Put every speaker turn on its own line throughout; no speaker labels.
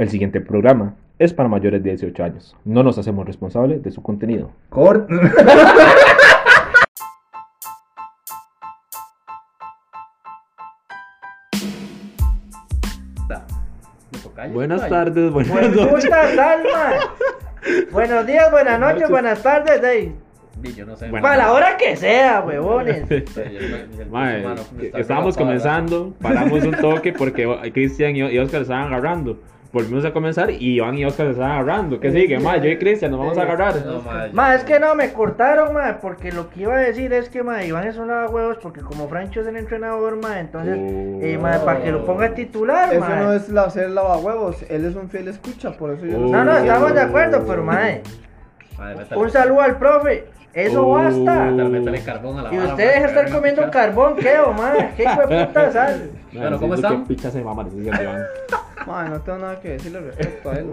El siguiente programa es para mayores de 18 años. No nos hacemos responsables de su contenido.
Cor-
Buenas tardes, buenas noches.
Buenos días, buenas noches, buenas tardes. ey.
Di, yo no sé.
Bueno.
Para la hora que sea, huevones.
Estábamos comenzando, paramos un toque porque Cristian y, y Oscar estaban agarrando. Volvimos a comenzar y Iván y Oscar se estaban agarrando. ¿Qué sigue? Mae, yo y Cristian nos vamos a agarrar.
No.
Ma, es que no, me cortaron, ma, porque lo que iba a decir es que, ma, Iván es un huevos porque como Francho es el entrenador, ma, entonces,
Oh.
eh, ma, para que lo ponga titular,
Eso
ma.
no es la, ser lavahuevos, él es un fiel escucha, por eso yo
Oh.
lo
No, no,
estoy
estamos de acuerdo, pero, ma,
Mae, métale-
un saludo al profe. Eso
Oh.
basta.
carbón a la
Y
vara,
usted
mae,
deja
que
estar
venga a
comiendo
pichar.
carbón, ¿qué, o? ¿Qué hijo de puta sal?
Bueno, ¿cómo están?
picha se mama.
Mae, no tengo nada que decirle respecto a él.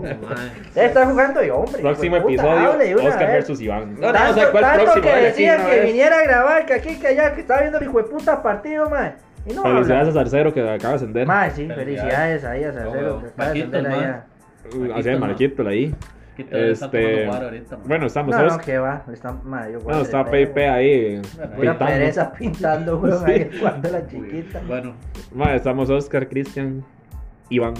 estar jugando y hombre.
Próximo
puta,
episodio,
de una
Oscar
vez.
versus Iván. No, no,
tanto,
no sé cuál
tanto
próximo.
que decían que
vez.
viniera a grabar, que aquí, que allá, que estaba viendo el hijo de puta partido, ma. Y no
Felicidades
habla.
a Zarcero que acaba de ascender.
Ma, sí,
Felicidades.
felicidades ahí a Sarcero,
Bueno,
que acaba de ascender allá.
Uh,
¿no?
Marquito ahí.
¿Qué te está tomando
Este.
ahorita?
Bueno, estamos.
No, no,
¿sabes?
que va, está, ma, yo
Bueno, está Pepe ahí
Pura
pintando.
pereza pintando, weón, ahí cuando la chiquita.
Bueno,
Ma, estamos Oscar, Cristian, Iván.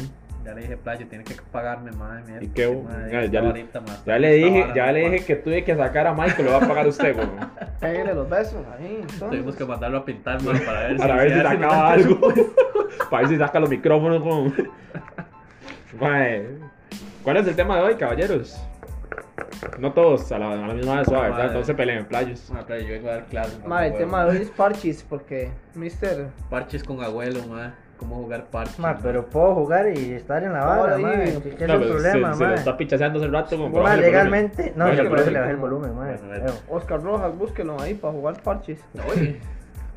ya le dije, playo, tiene que pagarme, madre mía.
¿Y qué?
Mae,
Ya-
esta
ya le-
varita, mae,
Ya le dije, ya
no,
le dije que tuve que sacar a Michael, lo va a pagar usted, weón.
Pégale los besos ahí. entonces.
Tuvimos que mandarlo a pintar, mae, para ver
Para ver si
no
sacaba
te-
algo. Para ver si saca los micrófonos con. Mae, ¿Cuál es el tema de hoy, caballeros? No todos a la, a la misma vez, suave, ¿verdad? Se peleen en playos.
Playo, yo vengo a dar clases. Mae,
el tema de hoy es parchis, porque Mister.
Parches con abuelo, mae. ¿Cómo jugar parches?
Ma,
mae?
pero puedo jugar y estar en la vara,
Ahí,
ma. ¿Qué, qué es
No,
el
pero
problema,
se, se lo está pichaseando hace rato como
Ma,
para bajarle el volumen.
legalmente, no, yo
el
por eso le bajé el volumen, ma.
Bueno, bueno.
Veo.
Oscar Rojas, búsquelo ahí para jugar parchis.
Oye,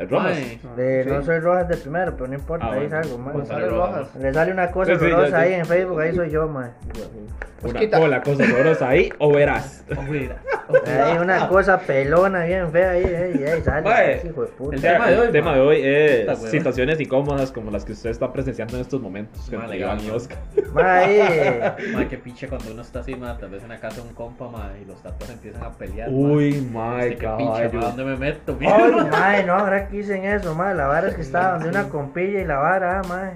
El Rojas.
mae,
De,
Sí.
No soy Rojas de primero, pero no importa,
Ah,
ahí
bueno.
salgo, ma.
Gonzalo
Rojas.
Rojas.
Le sale una cosa
Sí,
horrorosa
sí.
ahí en Facebook, ahí soy yo, ma.
Una
Quita.
cola, cosa horrorosa ahí, o verás.
Hay una cosa pelona bien fea ahí, ahí, ahí sale, ese hijo de puta.
el tema de hoy,
el tema
ma.
de hoy es situaciones incómodas como las que usted está presenciando en estos momentos
Ma,
entre Iván y
ma.
Oscar.
Ma,
Mae, qué pinche cuando uno está así, mae, tal vez en la casa de un compa, mae, y los tatas empiezan a pelear.
Uy,
mae. Este, qué pinche. ¿dónde me meto?
Ay, mae, no, ahora que dicen eso, mae, la vara es que estaba donde una compilla y la vara, ah, mae.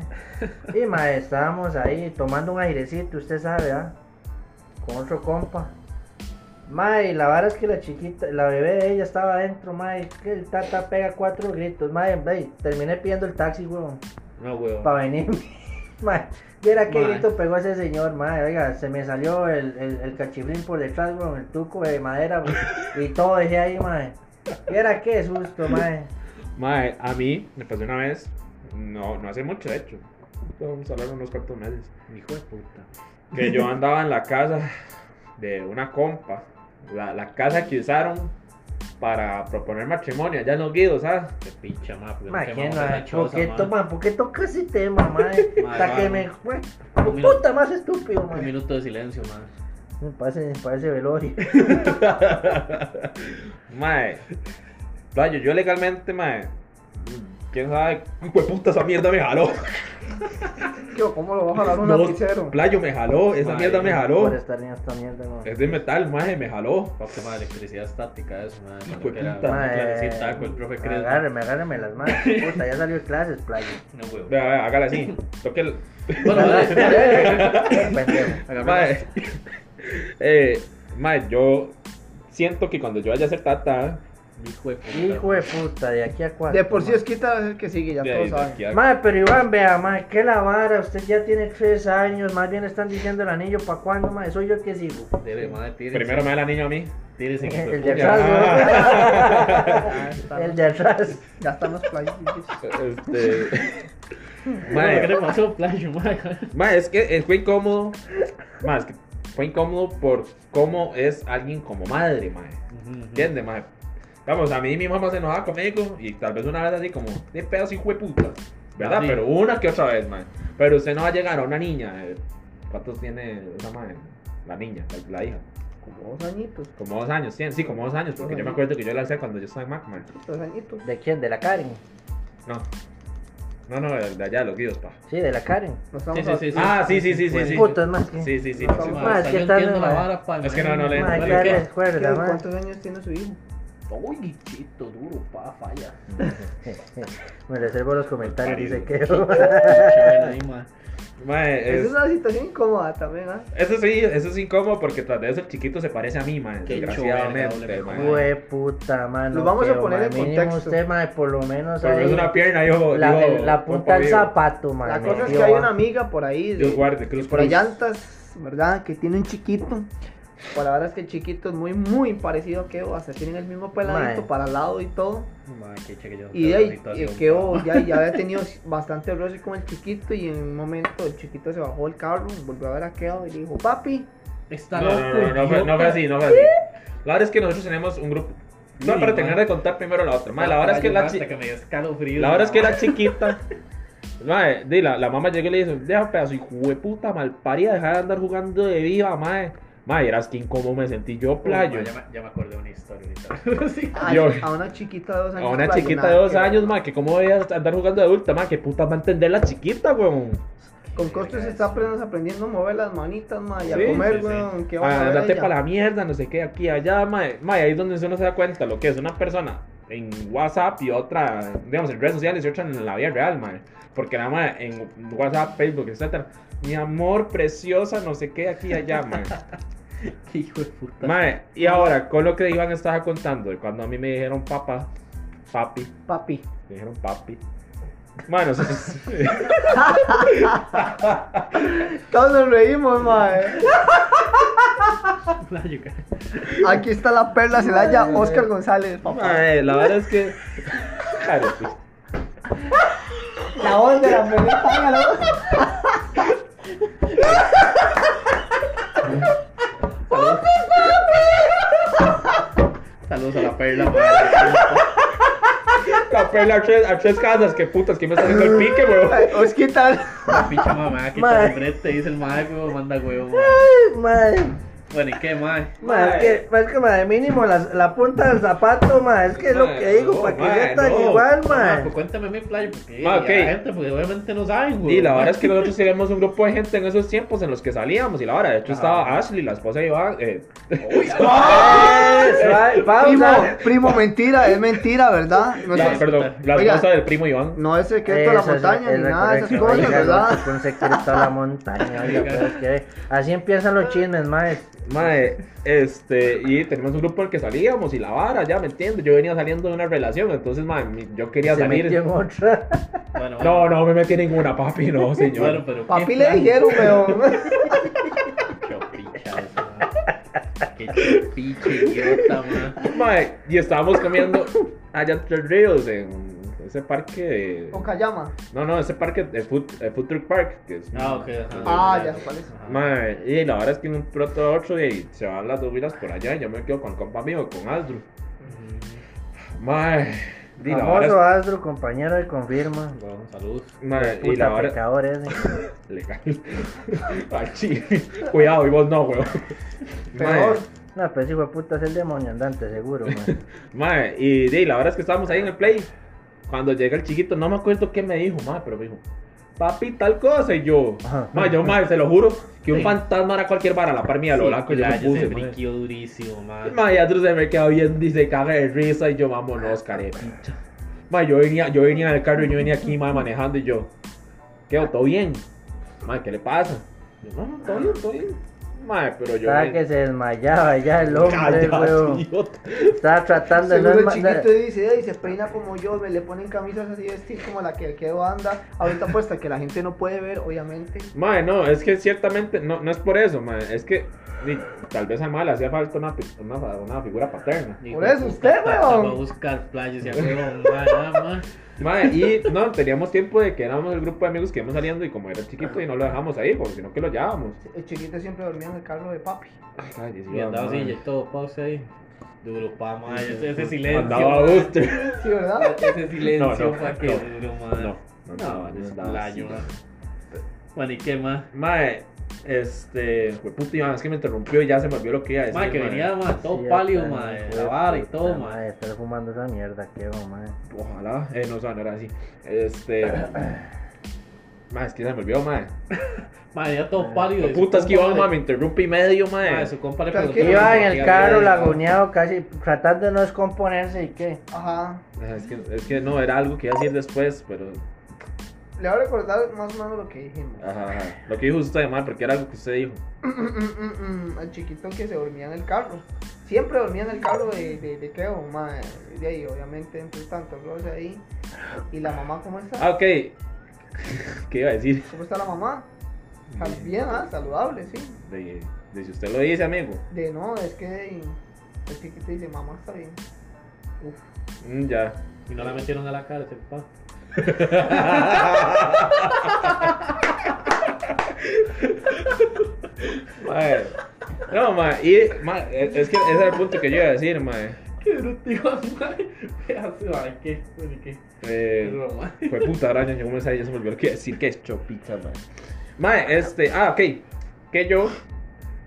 Y mae, estábamos ahí tomando un airecito, usted sabe, ah, con otro compa. Y la vara es que la chiquita, la bebé de ella estaba adentro, mae, que el tata pega cuatro gritos, mae, ve, terminé pidiendo el taxi, weón,
No, weón.
para venir. Mae, viera qué grito pegó ese señor, mae, oiga, se me salió el, el, el por detrás, weón, el tuco de madera, weón, y todo dejé ahí, mae. Viera qué susto, mae.
Mae, a mí me pasó una vez, no, no hace mucho de hecho, vamos a hablar de unos cuantos meses,
Hijo de puta.
que yo andaba en la casa de una compa, la, la casa que usaron para proponer matrimonio allá en los guidos, ¿sabes?
Qué pinche, mae. porque
Ma,
no
¿quién
quemamos
no ha- ¿Por qué
mae.
toma- ¿Por qué toca ese tema, mae?
Ma,
Hasta
ma.
que me. Fue
Un
puta más estúpido,
Un
mae.
minuto de silencio, mae.
Me parece, me parece velorio.
Mae, playo, yo legalmente, mae, quién sabe, hijo de puta, esa mierda me jaló.
Yo, ¿cómo lo va a jalar un
No,
lapicero?
playo me jaló, esa
Mae,
mierda me
Por
jaló.
estar en esta mierda, no.
Es de metal, mae, me jaló.
Papi, mae, electricidad estática, eso, mae.
Hijo
era
puta.
una
Mae,
clasecita con el profe.
Agárreme, agárreme las manos. Puta, ya salió de clases, playo.
No, huevo.
Vea, vea, hágala así. Toque el.
Bueno, dale.
Pendejo.
Hágame
Mae, eh, mae, yo siento que cuando yo vaya a ser tata,
Hijo de puta.
Hijo de puta, de aquí a cuatro.
De por sí es quita es el que sigue, ya
de
todos saben.
a-
Mae, pero Iván, vea, mae, que la vara, usted ya tiene tres años, más bien están diciendo el anillo, ¿para cuándo, mae? Soy yo el que sigo.
Dele, mae, tírese.
primero me da la niña a mí.
Tírese, hijo de
El de atrás,
están,
El de atrás.
ya están los playitos.
Este.
Mae, ¿qué le pasó, playo, mae?
mae, es que eh, fue incómodo. Es que fue incómodo por cómo es alguien como madre, mae. ¿Entiendes, mae? Vamos, a mí mi mamá se enojaba conmigo y tal vez una vez así como, de pedos hijo de puta. ¿Verdad?
Sí.
Pero una que otra vez, mae. Pero usted no va a llegar a una niña. eh, ¿Cuántos tiene esa madre? La niña, la, la hija.
Como dos añitos,
Como dos años, sí, sí, como dos años, porque yo me acuerdo que yo la hice cuando yo estaba en Macman.
tres añitos.
¿De quién? ¿De la Karen?
No, No, no, de allá, de los guíos, pa.
Sí, de la Karen.
No
Sí,
estamos
sí,
a-
sí, sí.
Ah, sí, sí, sí, sí,
Pues
sí.
putas más que.
Sí, sí, sí.
No,
sí.
Ma, está
es que tal-
la vara, pa,
Es que no, no le-.
¿Cuántos años tiene su hijo?
Uy, chito duro, pa, falla.
Me reservo los comentarios, dice que.
Mae,
Es
es-
una situación incómoda también, ¿ah?
Eso sí, eso es incómodo porque tras de eso el chiquito se parece a mí, man.
Qué
Desgraciadamente.
Hue puta, mano.
Los vamos a poner en
mínimo
contexto.
usted, por lo menos
Por lo menos
ahí.
una pierna, yo.
La,
yo-
el- la punta del zapato, man.
La cosa es que hay
va.
una amiga por ahí de,
Dios guarde, cruz,
de por
cruz.
llantas, ¿verdad? Que tiene un chiquito. Pues la verdad es que el chiquito es muy, muy parecido a Keo. Hasta tienen el mismo peladito
Mae.
para el lado y todo.
Ma, qué cheque yo.
Y de ahí, eh, Keo ya, ya había tenido bastante roce con el chiquito. Y en un momento el chiquito se bajó del carro, volvió a ver a Keo y le dijo: Papi,
Está
No,
loco,
no, no, no, fue, no fue así, no fue así. La verdad es que nosotros tenemos un grupo. No,
Sí,
para
man.
terminar de contar primero la otra. Mae, la verdad es que la, chi-
Hasta que me dio escalofríos,
la verdad es que la chiquita. Mae, di, la, la mamá llegó y le dijo: Deja pedazo, hijo de puta, malparida, deja de andar jugando de viva, mae. Mae, eras que incómodo me sentí yo,
Uy,
playo.
ma, ya, me, ya me acordé de una historia ahorita. sí.
a,
Yo-
a una chiquita de dos años.
A una chiquita de dos
que
años, mae, que cómo voy a andar jugando de adulta, mae, que puta va a entender la chiquita, weón.
Con costos se está apenas aprendiendo a mover las manitas, ma, y a
Sí,
comer,
sí, sí.
weón. ¿Qué va a
Ah,
ella?
para la mierda, no sé qué, aquí, allá, mae. Mae, ahí es donde uno se da cuenta lo que es una persona en WhatsApp y otra, digamos, en redes sociales y otra en la vida real, mae. Porque nada más en WhatsApp, Facebook, etcétera. Mi amor, preciosa, no sé qué, aquí, allá, mae.
Qué hijo de puta.
Mae, y ahora, con lo que Iván estaba contando, cuando a mí me dijeron papá, papi,
Papi.
me dijeron papi. Bueno, eso es-
Todos nos reímos, ma.
Playo, ca-
Aquí está la perla Celaya, Oscar González, papá.
Mae, la verdad es que. Claro, sí.
La voz de la perlita, hágalo.
Saludos a la perla, ma.
A tres, a tres casas, que putas, que me está haciendo el pique, weón.
Ay, Osquitar.
La pinche mamá que
Ma.
está el brete, dice el madre, huevo, manda huevo, ma.
Madre,
Bueno, ¿y qué, ma?
madre, es que, es que madre, mínimo la, la punta del zapato, madre, es que es lo
Mae,
que digo,
no,
para que
mae,
sea tan
no.
igual,
Ma,
madre.
pues cuéntame mi playo, porque
Ma, ok.
la gente, porque obviamente no saben, güey.
Y la verdad es que nosotros teníamos un grupo de gente en esos tiempos en los que salíamos. Y la verdad, de hecho, estaba Ashley, la esposa de Iván. Eh,
Primo,
pausa.
primo, mentira, es mentira, ¿verdad? No,
la-
sé-
perdón, la
Oiga.
esposa del primo Iván.
no es secreto de la
Eso es-
montaña
es
ni
la
nada de esas cosas,
oiga,
¿verdad?
loco, Un secreto a la montaña, oiga, pero es que así empiezan los chismes, madre.
Mae, este, y teníamos un grupo en el que salíamos y la vara, ya me entiendes. Yo venía saliendo de una relación, entonces, mae, yo quería
Se
salir.
metió en otra.
Bueno,
No, no me metí en ninguna, papi, no, señor.
Bueno, pero.
Papi
¿qué
le dijeron, weón.
Qué chopicha idiota, ma.
Mae, y estábamos comiendo allá Tres Ríos, en ese parque de...
Okayama.
No, no, ese parque de Food, Food Truck Park, que es...
Ah, ok. ajá.
Ah, ya sé cuál es.
Mae, y la verdad es que en un pronto a otro y se van las dos vidas por allá y yo me quedo con compa mío, con Aldru. Mae, y la
Famoso
verdad
Astro, compañero de confirma.
Bueno, saludos.
es, mae, y la
pecador ese.
legal. Al chile. Cuidado, y vos no, weón.
Peor.
No, pero ese hijo de puta es el demonio andante, seguro, man.
Mae, y, y la verdad es que estábamos ahí en el play. Cuando llega el chiquito, no me acuerdo qué me dijo, mae, pero me dijo, papi, tal cosa. Y yo, mae, yo, mae, se lo juro, que un
Sí.
fantasma era cualquier vara, la par mía, lo
Sí,
blanco, yo
se
puse,
briqueó durísimo, ma.
Mae, otro se me queda viendo y se caga de risa y yo, vámonos, carepicha. Mae, yo venía, yo venía en el carro y yo venía aquí, mae, manejando y yo, ¿qué? ¿Todo bien? Mae, ¿qué le pasa? Yo, no, no, todo bien, todo bien. Mae, pero yo...
Estaba que se desmayaba ya el hombre, weón. Estaba tratando de no
Seguro el
desmayar.
chiquito dice, "Ey, se peina como yo, me le ponen camisas así de estilo como la que el Keo anda. Ahorita puesta que la gente no puede ver, obviamente.
Mae, no, es que ciertamente, no, no es por eso, mae, es que tal vez a Mae le hacía falta una, una, una figura paterna.
Por eso usted, weón.
va a buscar playas y a huevo, nada más.
Mae, y no, teníamos tiempo de que éramos el grupo de amigos que íbamos saliendo y como era chiquito y no lo dejamos ahí, porque si no que lo llevábamos.
El chiquito siempre dormía en el carro de papi.
Ay, Dios
Y andaba así, y todo, pausa ahí. Duro, pa, ma, ese, ese silencio.
Andaba. Buster.
Sí, ¿verdad?
Ese silencio,
No, no,
pa, que
no,
duro, ma.
No, no,
No,
no.
Bueno, ¿y qué más?
Mae, Este, fue puta, es que me interrumpió y ya se me olvidó lo que iba a decir.
Mae, que
mae.
venía, mae, todo
Sí,
pálido,
hijo
la
de
vara y todo,
mae. Estar fumando esa mierda, qué va, mae.
Ojalá, eh, no, o sea, no era así. Este. Mae, es que se me olvidó, mae.
Mae, ya todo pálido. su
Puta, es que Iván, mae, me interrumpe y medio, mae.
Mae, su compa le preguntó.
Iba en el carro, laguneado, casi tratando de no descomponerse y qué.
Ajá.
Es que, es que no, era algo que iba a decir después, pero.
Le voy a recordar más o menos lo que dijimos.
Ajá, ajá. Lo que dijo usted, mae, porque era algo que usted dijo.
el chiquito que se dormía en el carro. Siempre dormía en el carro de, de, de mae. De ahí, obviamente, entre tanto, Gloria ahí. Y la mamá, ¿cómo está?
Ah, ok. ¿Qué iba a decir?
¿Cómo está la mamá? Bien, ah, saludable, sí.
De, de si usted lo dice, amigo.
De no, es que el chiquito dice, mamá está bien. Uf.
Mm, ya.
Y no la metieron a la cárcel, pa.
Mae. No, mae. Y, mae, es que ese era el punto que yo iba a decir, mae.
Qué bruto, Iván, mae. Pedazo, mae, qué, qué.
Eh, fue puta araña, yo me sabía, ya se me olvidó que decir que es chopita, mae. Mae, este, ah, ok. Que yo,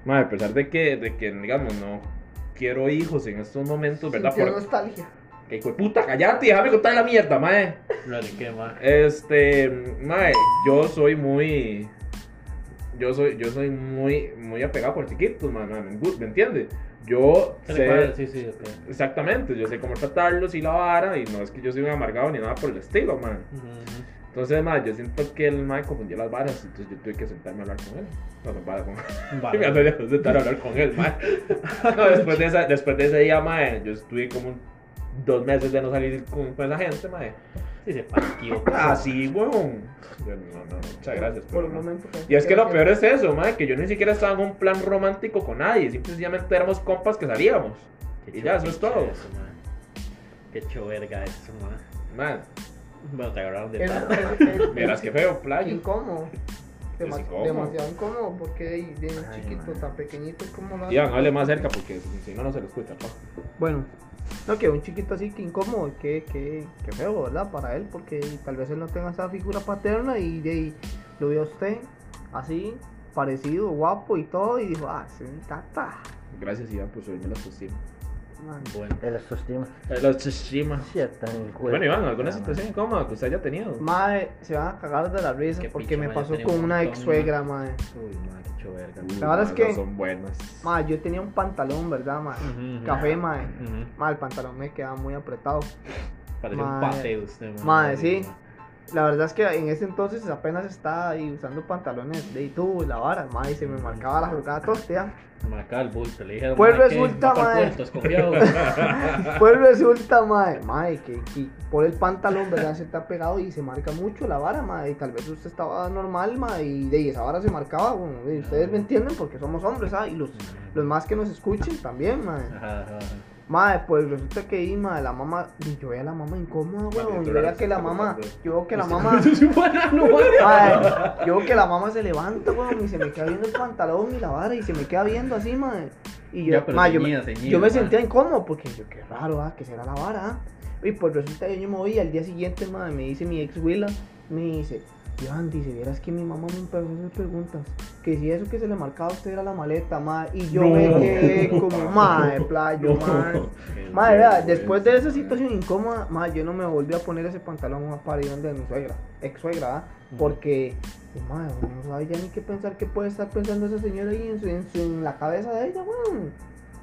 mae, a pesar de que, de que, digamos, no quiero hijos en estos momentos, ¿verdad? Por,
nostalgia.
Que hijo de puta, callate, déjame contar la mierda, mae.
No, mae.
Este, mae, yo soy muy. Yo soy, yo soy muy, muy apegado con chiquitos, mae, mae, ¿me, gu- me entiende? Yo
le
sé.
Sí, sí, ok.
Exactamente, yo sé cómo tratarlos y la vara, y no es que yo soy un amargado ni nada por el estilo,
ujú.
Entonces, mae, yo siento que el mae confundió las varas, entonces yo tuve que sentarme a hablar con él. No, no, para con
Vale.
me sentar a hablar con él, mae. No, después de, esa, después de ese día, mae, yo estuve como un- dos meses de no salir con, con esa gente, mae.
Sí, se parqueó.
Ah, sí, weón. Yo, No, no, no, muchas gracias.
Por un
no.
momento.
Y es que lo peor es eso, mae, que yo ni siquiera estaba en un plan romántico con nadie, simplemente éramos compas que salíamos.
Qué
Y ya, eso es
choverga
todo.
Eso, mae. Qué choverga eso, mae.
Man,
Bueno, te agarraron de
es-
verás qué feo, playa.
Incómodo.
Incómodo.
Demasiado incómodo porque de, de un
Ay,
chiquito
man.
tan pequeñito como lo
Iván, hable más cerca porque si no, no se lo escucha, pa.
Bueno, no, que un chiquito así que incómodo, que, que, que feo, ¿verdad? Para él, porque tal vez él no tenga esa figura paterna y de lo vio a usted así, parecido, guapo y todo, y dijo, ah, es mi tata.
Gracias, Iván, por subirme la autoestima.
Bueno.
El autoestima.
La autoestima.
Sí,
Bueno, Iván, ¿alguna situación incómoda que usted haya tenido?
Mae, se van a cagar de la risa
Qué
porque me pasó con
un
una ex suegra, mae.
Uy, mae, qué choverga.
Uh,
La verdad es que-
son buenas.
Mae, yo tenía un pantalón, ¿verdad, mae?
Ujú, ujú.
Café, mae.
Ujú.
Mae, el pantalón me quedaba muy apretado.
Parece un usted, mae.
Mae, sí. La verdad es que en ese entonces apenas estaba ahí usando pantalones de tú, la vara, mae, y se me marcaba la jugada tostea.
Marcaba el bulto, le dijeron.
Pues resulta, mae. Pues resulta, mae, mae, que, que por el pantalón, ¿verdad? Se está pegado y se marca mucho la vara, mae, y tal vez usted estaba normal, mae, y de esa vara se marcaba, bueno, y ustedes me entienden porque somos hombres, ¿ah? Y los, los más que nos escuchen también, mae.
Ajá, ajá,
Mae, pues resulta que ahí, mae, la mamá, y yo veía a la mamá incómoda, weón, yo veía que la mamá, yo veo que la mamá...
Eso es un banano, mae.
Mae, yo veo que la mamá se levanta, weón, y se me queda viendo el pantalón y la vara, y se me queda viendo así, mae. Y yo,
Ya,
mae, yo, me- yo me sentía incómodo porque yo, qué raro, ah, que será la vara, ah. Y pues resulta que yo me voy al día siguiente, mae, me dice mi ex Willa, me dice, Iván, dice, vieras que mi mamá me empezó a hacer preguntas, que si eso que se le marcaba a usted era la maleta, mae, y yo
No.
me quedé como, mae, playo, Madre, vea,
vergüenza,
después de esa situación incómoda, madre, yo no me volví a poner ese pantalón para ir donde mi suegra, ex suegra, ¿ah?
Ujú.
porque, pues, madre, no sabe ya ni qué pensar, qué puede estar pensando esa señora ahí en, su- en, su- en la cabeza de ella, weón.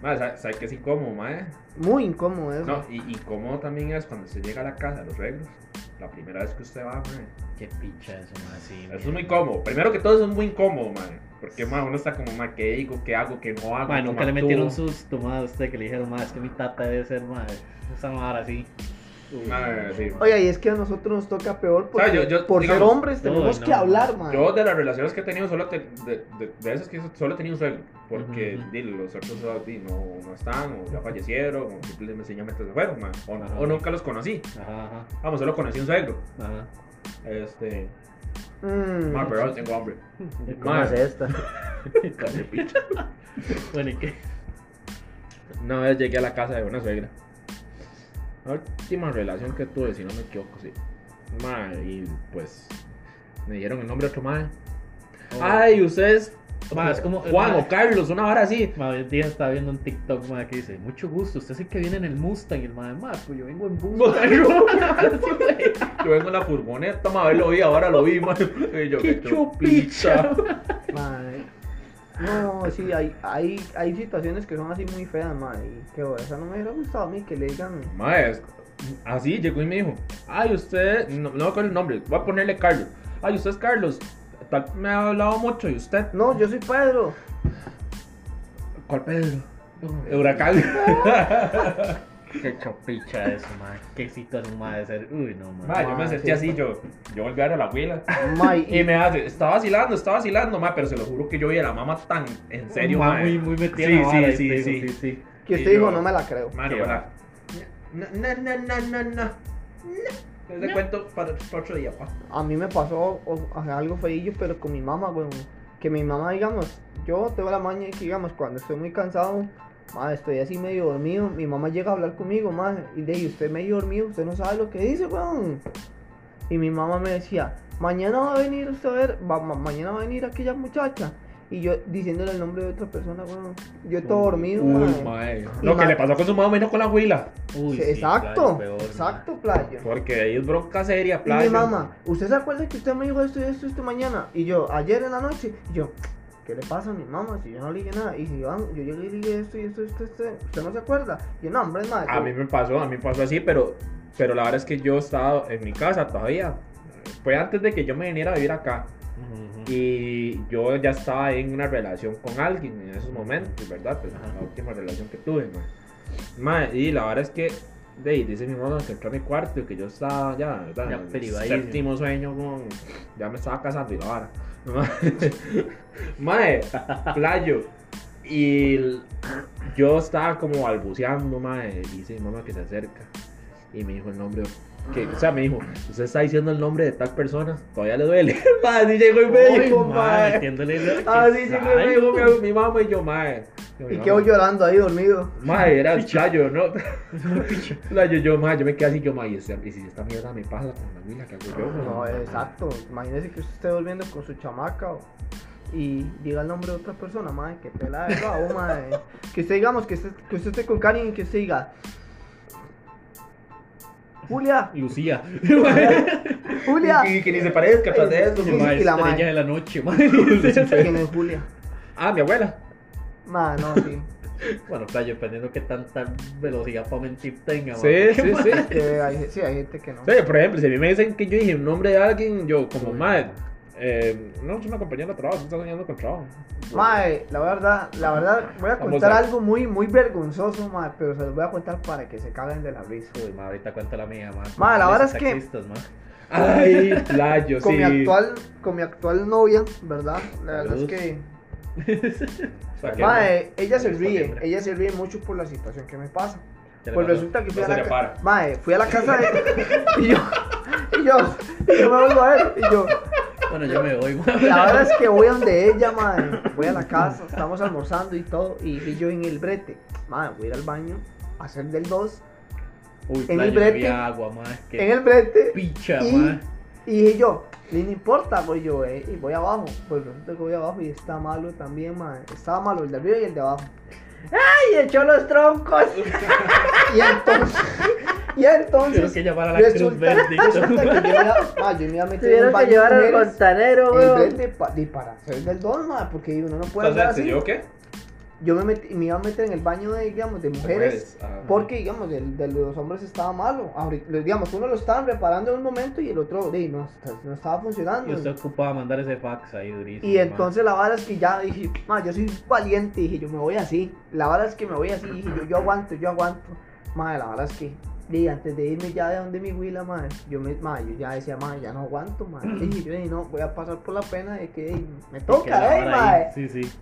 Mae, ¿sabe, sabe qué es incómodo, mae?
Muy incómodo eso.
No, y incómodo también es cuando usted llega a la casa, a los reglos. La primera vez que usted va, mae.
Qué picha eso, mae, sí.
Eso es muy cómodo. Primero que todo, eso es muy incómodo, mae. Porque, mae, uno está como, mae, ¿qué digo? ¿Qué hago? ¿Qué no hago? ¿Cómo
nunca le metieron susto, mae, a usted que le dijeron, mae, es que mi tata debe ser, mae, esa mara así. Uy,
Mae, sí.
Oiga, y es que a nosotros nos toca peor porque,
O sea, yo- yo,
por ser
digamos,
hombres tenemos
no,
que
no,
hablar, man.
Yo de las relaciones que he tenido, solo te- de, de, de esas que solo he tenido un suegro. Porque
Ujú.
di, los otros no, no están, o ya fallecieron, o simplemente se fueron, mae. o, o nunca los conocí.
Ajá, ajá,
Vamos, solo conocí un suegro.
ajá.
Este.
Mm.
Mae, pero ahora tengo hambre.
¿Cómo es esta?
Bueno, ¿y qué?
Una vez llegué a la casa de una suegra. La última relación que tuve, si no me equivoco, sí. Mae, y pues me dijeron el nombre de otro mae.
Oh.
Ay, usted es
Ma, es como.
Juan
ma,
o Carlos, una hora así.
ma, hoy en día estaba viendo un TikTok ma, que dice: Mucho gusto, usted es el que viene en el Mustang. Y el madre, ma, pues yo vengo en Mustang.
Yo vengo en la furgoneta, ma, lo vi, ahora lo vi, ma. Y yo,
¡Qué chupicha!
No, sí, hay, hay, hay situaciones que son así muy feas, mae. Y que bueno, esa no me hubiera gustado a mí que le digan.
Mae, así llegó y me dijo, ay, usted, no, no me acuerdo el nombre, voy a ponerle Carlos. Ay, usted es Carlos, tal, me ha hablado mucho, ¿y usted?
No, yo soy Pedro.
¿Cuál Pedro? Huracán.
¡Qué chupicha eso, ma! ¡Qué situación ma de ser! Uy, no, ma.
Ma, yo me sentí
sí.
así, yo, yo volví a ver a la abuela.
Mae,
Y me hace, está vacilando, está vacilando, ma, pero se lo juro que yo vi a la mamá tan en serio,
Ma,
ma.
muy, muy metida
Sí,
la vara,
sí,
este,
sí,
digo,
sí.
sí.
que
y
usted dijo, no me la creo.
Mano,
Qué
¿verdad? No, no, no, no, no, no. No. Les cuento para, para otro día, pa.
A mí me pasó o- algo feillo, pero con mi mamá, weón. Que mi mamá, digamos, yo tengo la maña que, digamos, cuando estoy muy cansado, madre, estoy así medio dormido, mi mamá llega a hablar conmigo, madre, y de ahí, usted medio dormido, usted no sabe lo que dice, weón. Y mi mamá me decía, mañana va a venir usted a ver, va- ma- mañana va a venir aquella muchacha. Y yo diciéndole el nombre de otra persona, weón. Yo todo dormido,
Uy,
madre. Y
Lo que le pasó con su mamá vino con la huila.
Uy,
Sí,
sí,
exacto,
claro, peor,
exacto, playo.
Porque ahí es bronca seria,
Y
playa.
mi mamá, ¿usted se acuerda que usted me dijo esto y esto, esto mañana? Y yo, ayer en la noche, y yo, ¿qué le pasa a mi mamá? Si yo no le dije nada. Y si yo, yo llegué y le dije esto y esto, esto, esto, ¿usted no se acuerda? Y yo, no, hombre, es más.
A mí me pasó, a mí me pasó así, pero, pero la verdad es que yo estaba en mi casa todavía. Fue antes de que yo me viniera a vivir acá.
Ujú.
Y yo ya estaba en una relación con alguien en esos momentos, ¿verdad? Pues la última relación que tuve, mae. Mae, y la verdad es que, de dice mi mamá que entró a mi cuarto y que yo estaba ya, ¿verdad?
Ya peribadísimo.
séptimo sueño, con, ya me estaba casando y la vara. Mae, playo. Y yo estaba como balbuceando, mae, y dice mi mamá que se acerca. Y me dijo el nombre, que, o sea, me dijo, usted está diciendo el nombre de tal persona, todavía le duele. Mae, así llegó y me dijo,
ma, la-
Así llegó y me dijo mi, mi mamá y yo. Yo, mi
Y quedo llorando ahí dormido.
Mae, era el playo, ¿no? playo, yo, mae, yo me quedé así, yo, mae, y, esta- y si esta mierda me pasa con la mila, ¿qué hago yo?
No, exacto. Imagínese que usted esté volviendo con su chamaca o- y diga el nombre de otra persona, madre, que pelada de babo, madre. Que usted, digamos, que usted, que usted esté con Karen y que usted diga, Julia,
Lucía.
Julia.
Y que ni se parezca tras de esto.
Sí,
Ma,
sí, la
estrella
ma.
de la noche, ma.
¿Quién es Julia?
Ah, mi abuela.
Madre, no, sí.
Bueno, claro, dependiendo qué tanta velocidad para mentir tenga, ma.
Sí, sí, sí.
Que hay, sí, hay gente que no.
Sí, por ejemplo, si a mí me dicen que yo dije un nombre de alguien, yo como, mae, eh, no, es una compañera de trabajo, se está soñando con trabajo.
Mae, la verdad, la verdad, voy a contar
a-
algo muy, muy vergonzoso, mae, pero se los voy a contar para que se caguen de la risa.
Uy, ma, ahorita cuento la mía, ma.
Ma, la verdad es que-.
Ay, playo,
Con
sí.
mi actual, con mi actual novia, ¿verdad? La verdad es que, mae, ella se ríe, ella se ríe mucho por la situación que me pasa.
¿Qué le
Pues resulta que fui
No
a la. Mae, fui a la casa de y yo, y yo, y yo me vuelvo a ver, y yo,
Bueno, yo me voy,
la verdad es que voy a donde ella, mae, voy a la casa, estamos almorzando y todo, y, y yo en el brete, mae, voy a ir al baño, a hacer del 2,
Uy,
en el brete-
agua, ma. Qué
en el brete,
picha,
y, y dije yo, ni no importa, voy yo, eh, y voy abajo, pues resulta que voy abajo y está malo también, mae, estaba malo el de arriba y el de abajo. ¡Ay! Echó los troncos. y entonces, y
Tuvieron
entonces,
que llamar a la Cruz
resulta,
Verde.
resulta que yo me iba, ma, yo me iba a meter en el
Tuvieron que
baño
llevar al fontanero,
el
weón.
brete pa- y para hacer del don, ma, porque uno no puede
Entonces,
así.
¿yo qué?
Yo me, metí- me iba a meter en el baño de, digamos, de mujeres.
Ah.
Porque, digamos, el de los hombres estaba malo. Ahorita, digamos, uno lo estaban reparando en un momento y el otro, de, no, no estaba funcionando.
Y usted ocupaba mandar ese fax ahí durísimo.
Y entonces la vara es que ya dije, ma, yo soy valiente, dije, yo me voy así. La vara es que me voy así, dije, yo, yo aguanto, yo aguanto. Madre, la vara es que, di, antes de irme ya de donde mi huila, madre, yo, me, ma, yo ya decía, madre, ya no aguanto, madre. Dije, yo dije, no, voy a pasar por la pena de que me
Que
toca, eh, madre.
ahí, Sí, sí.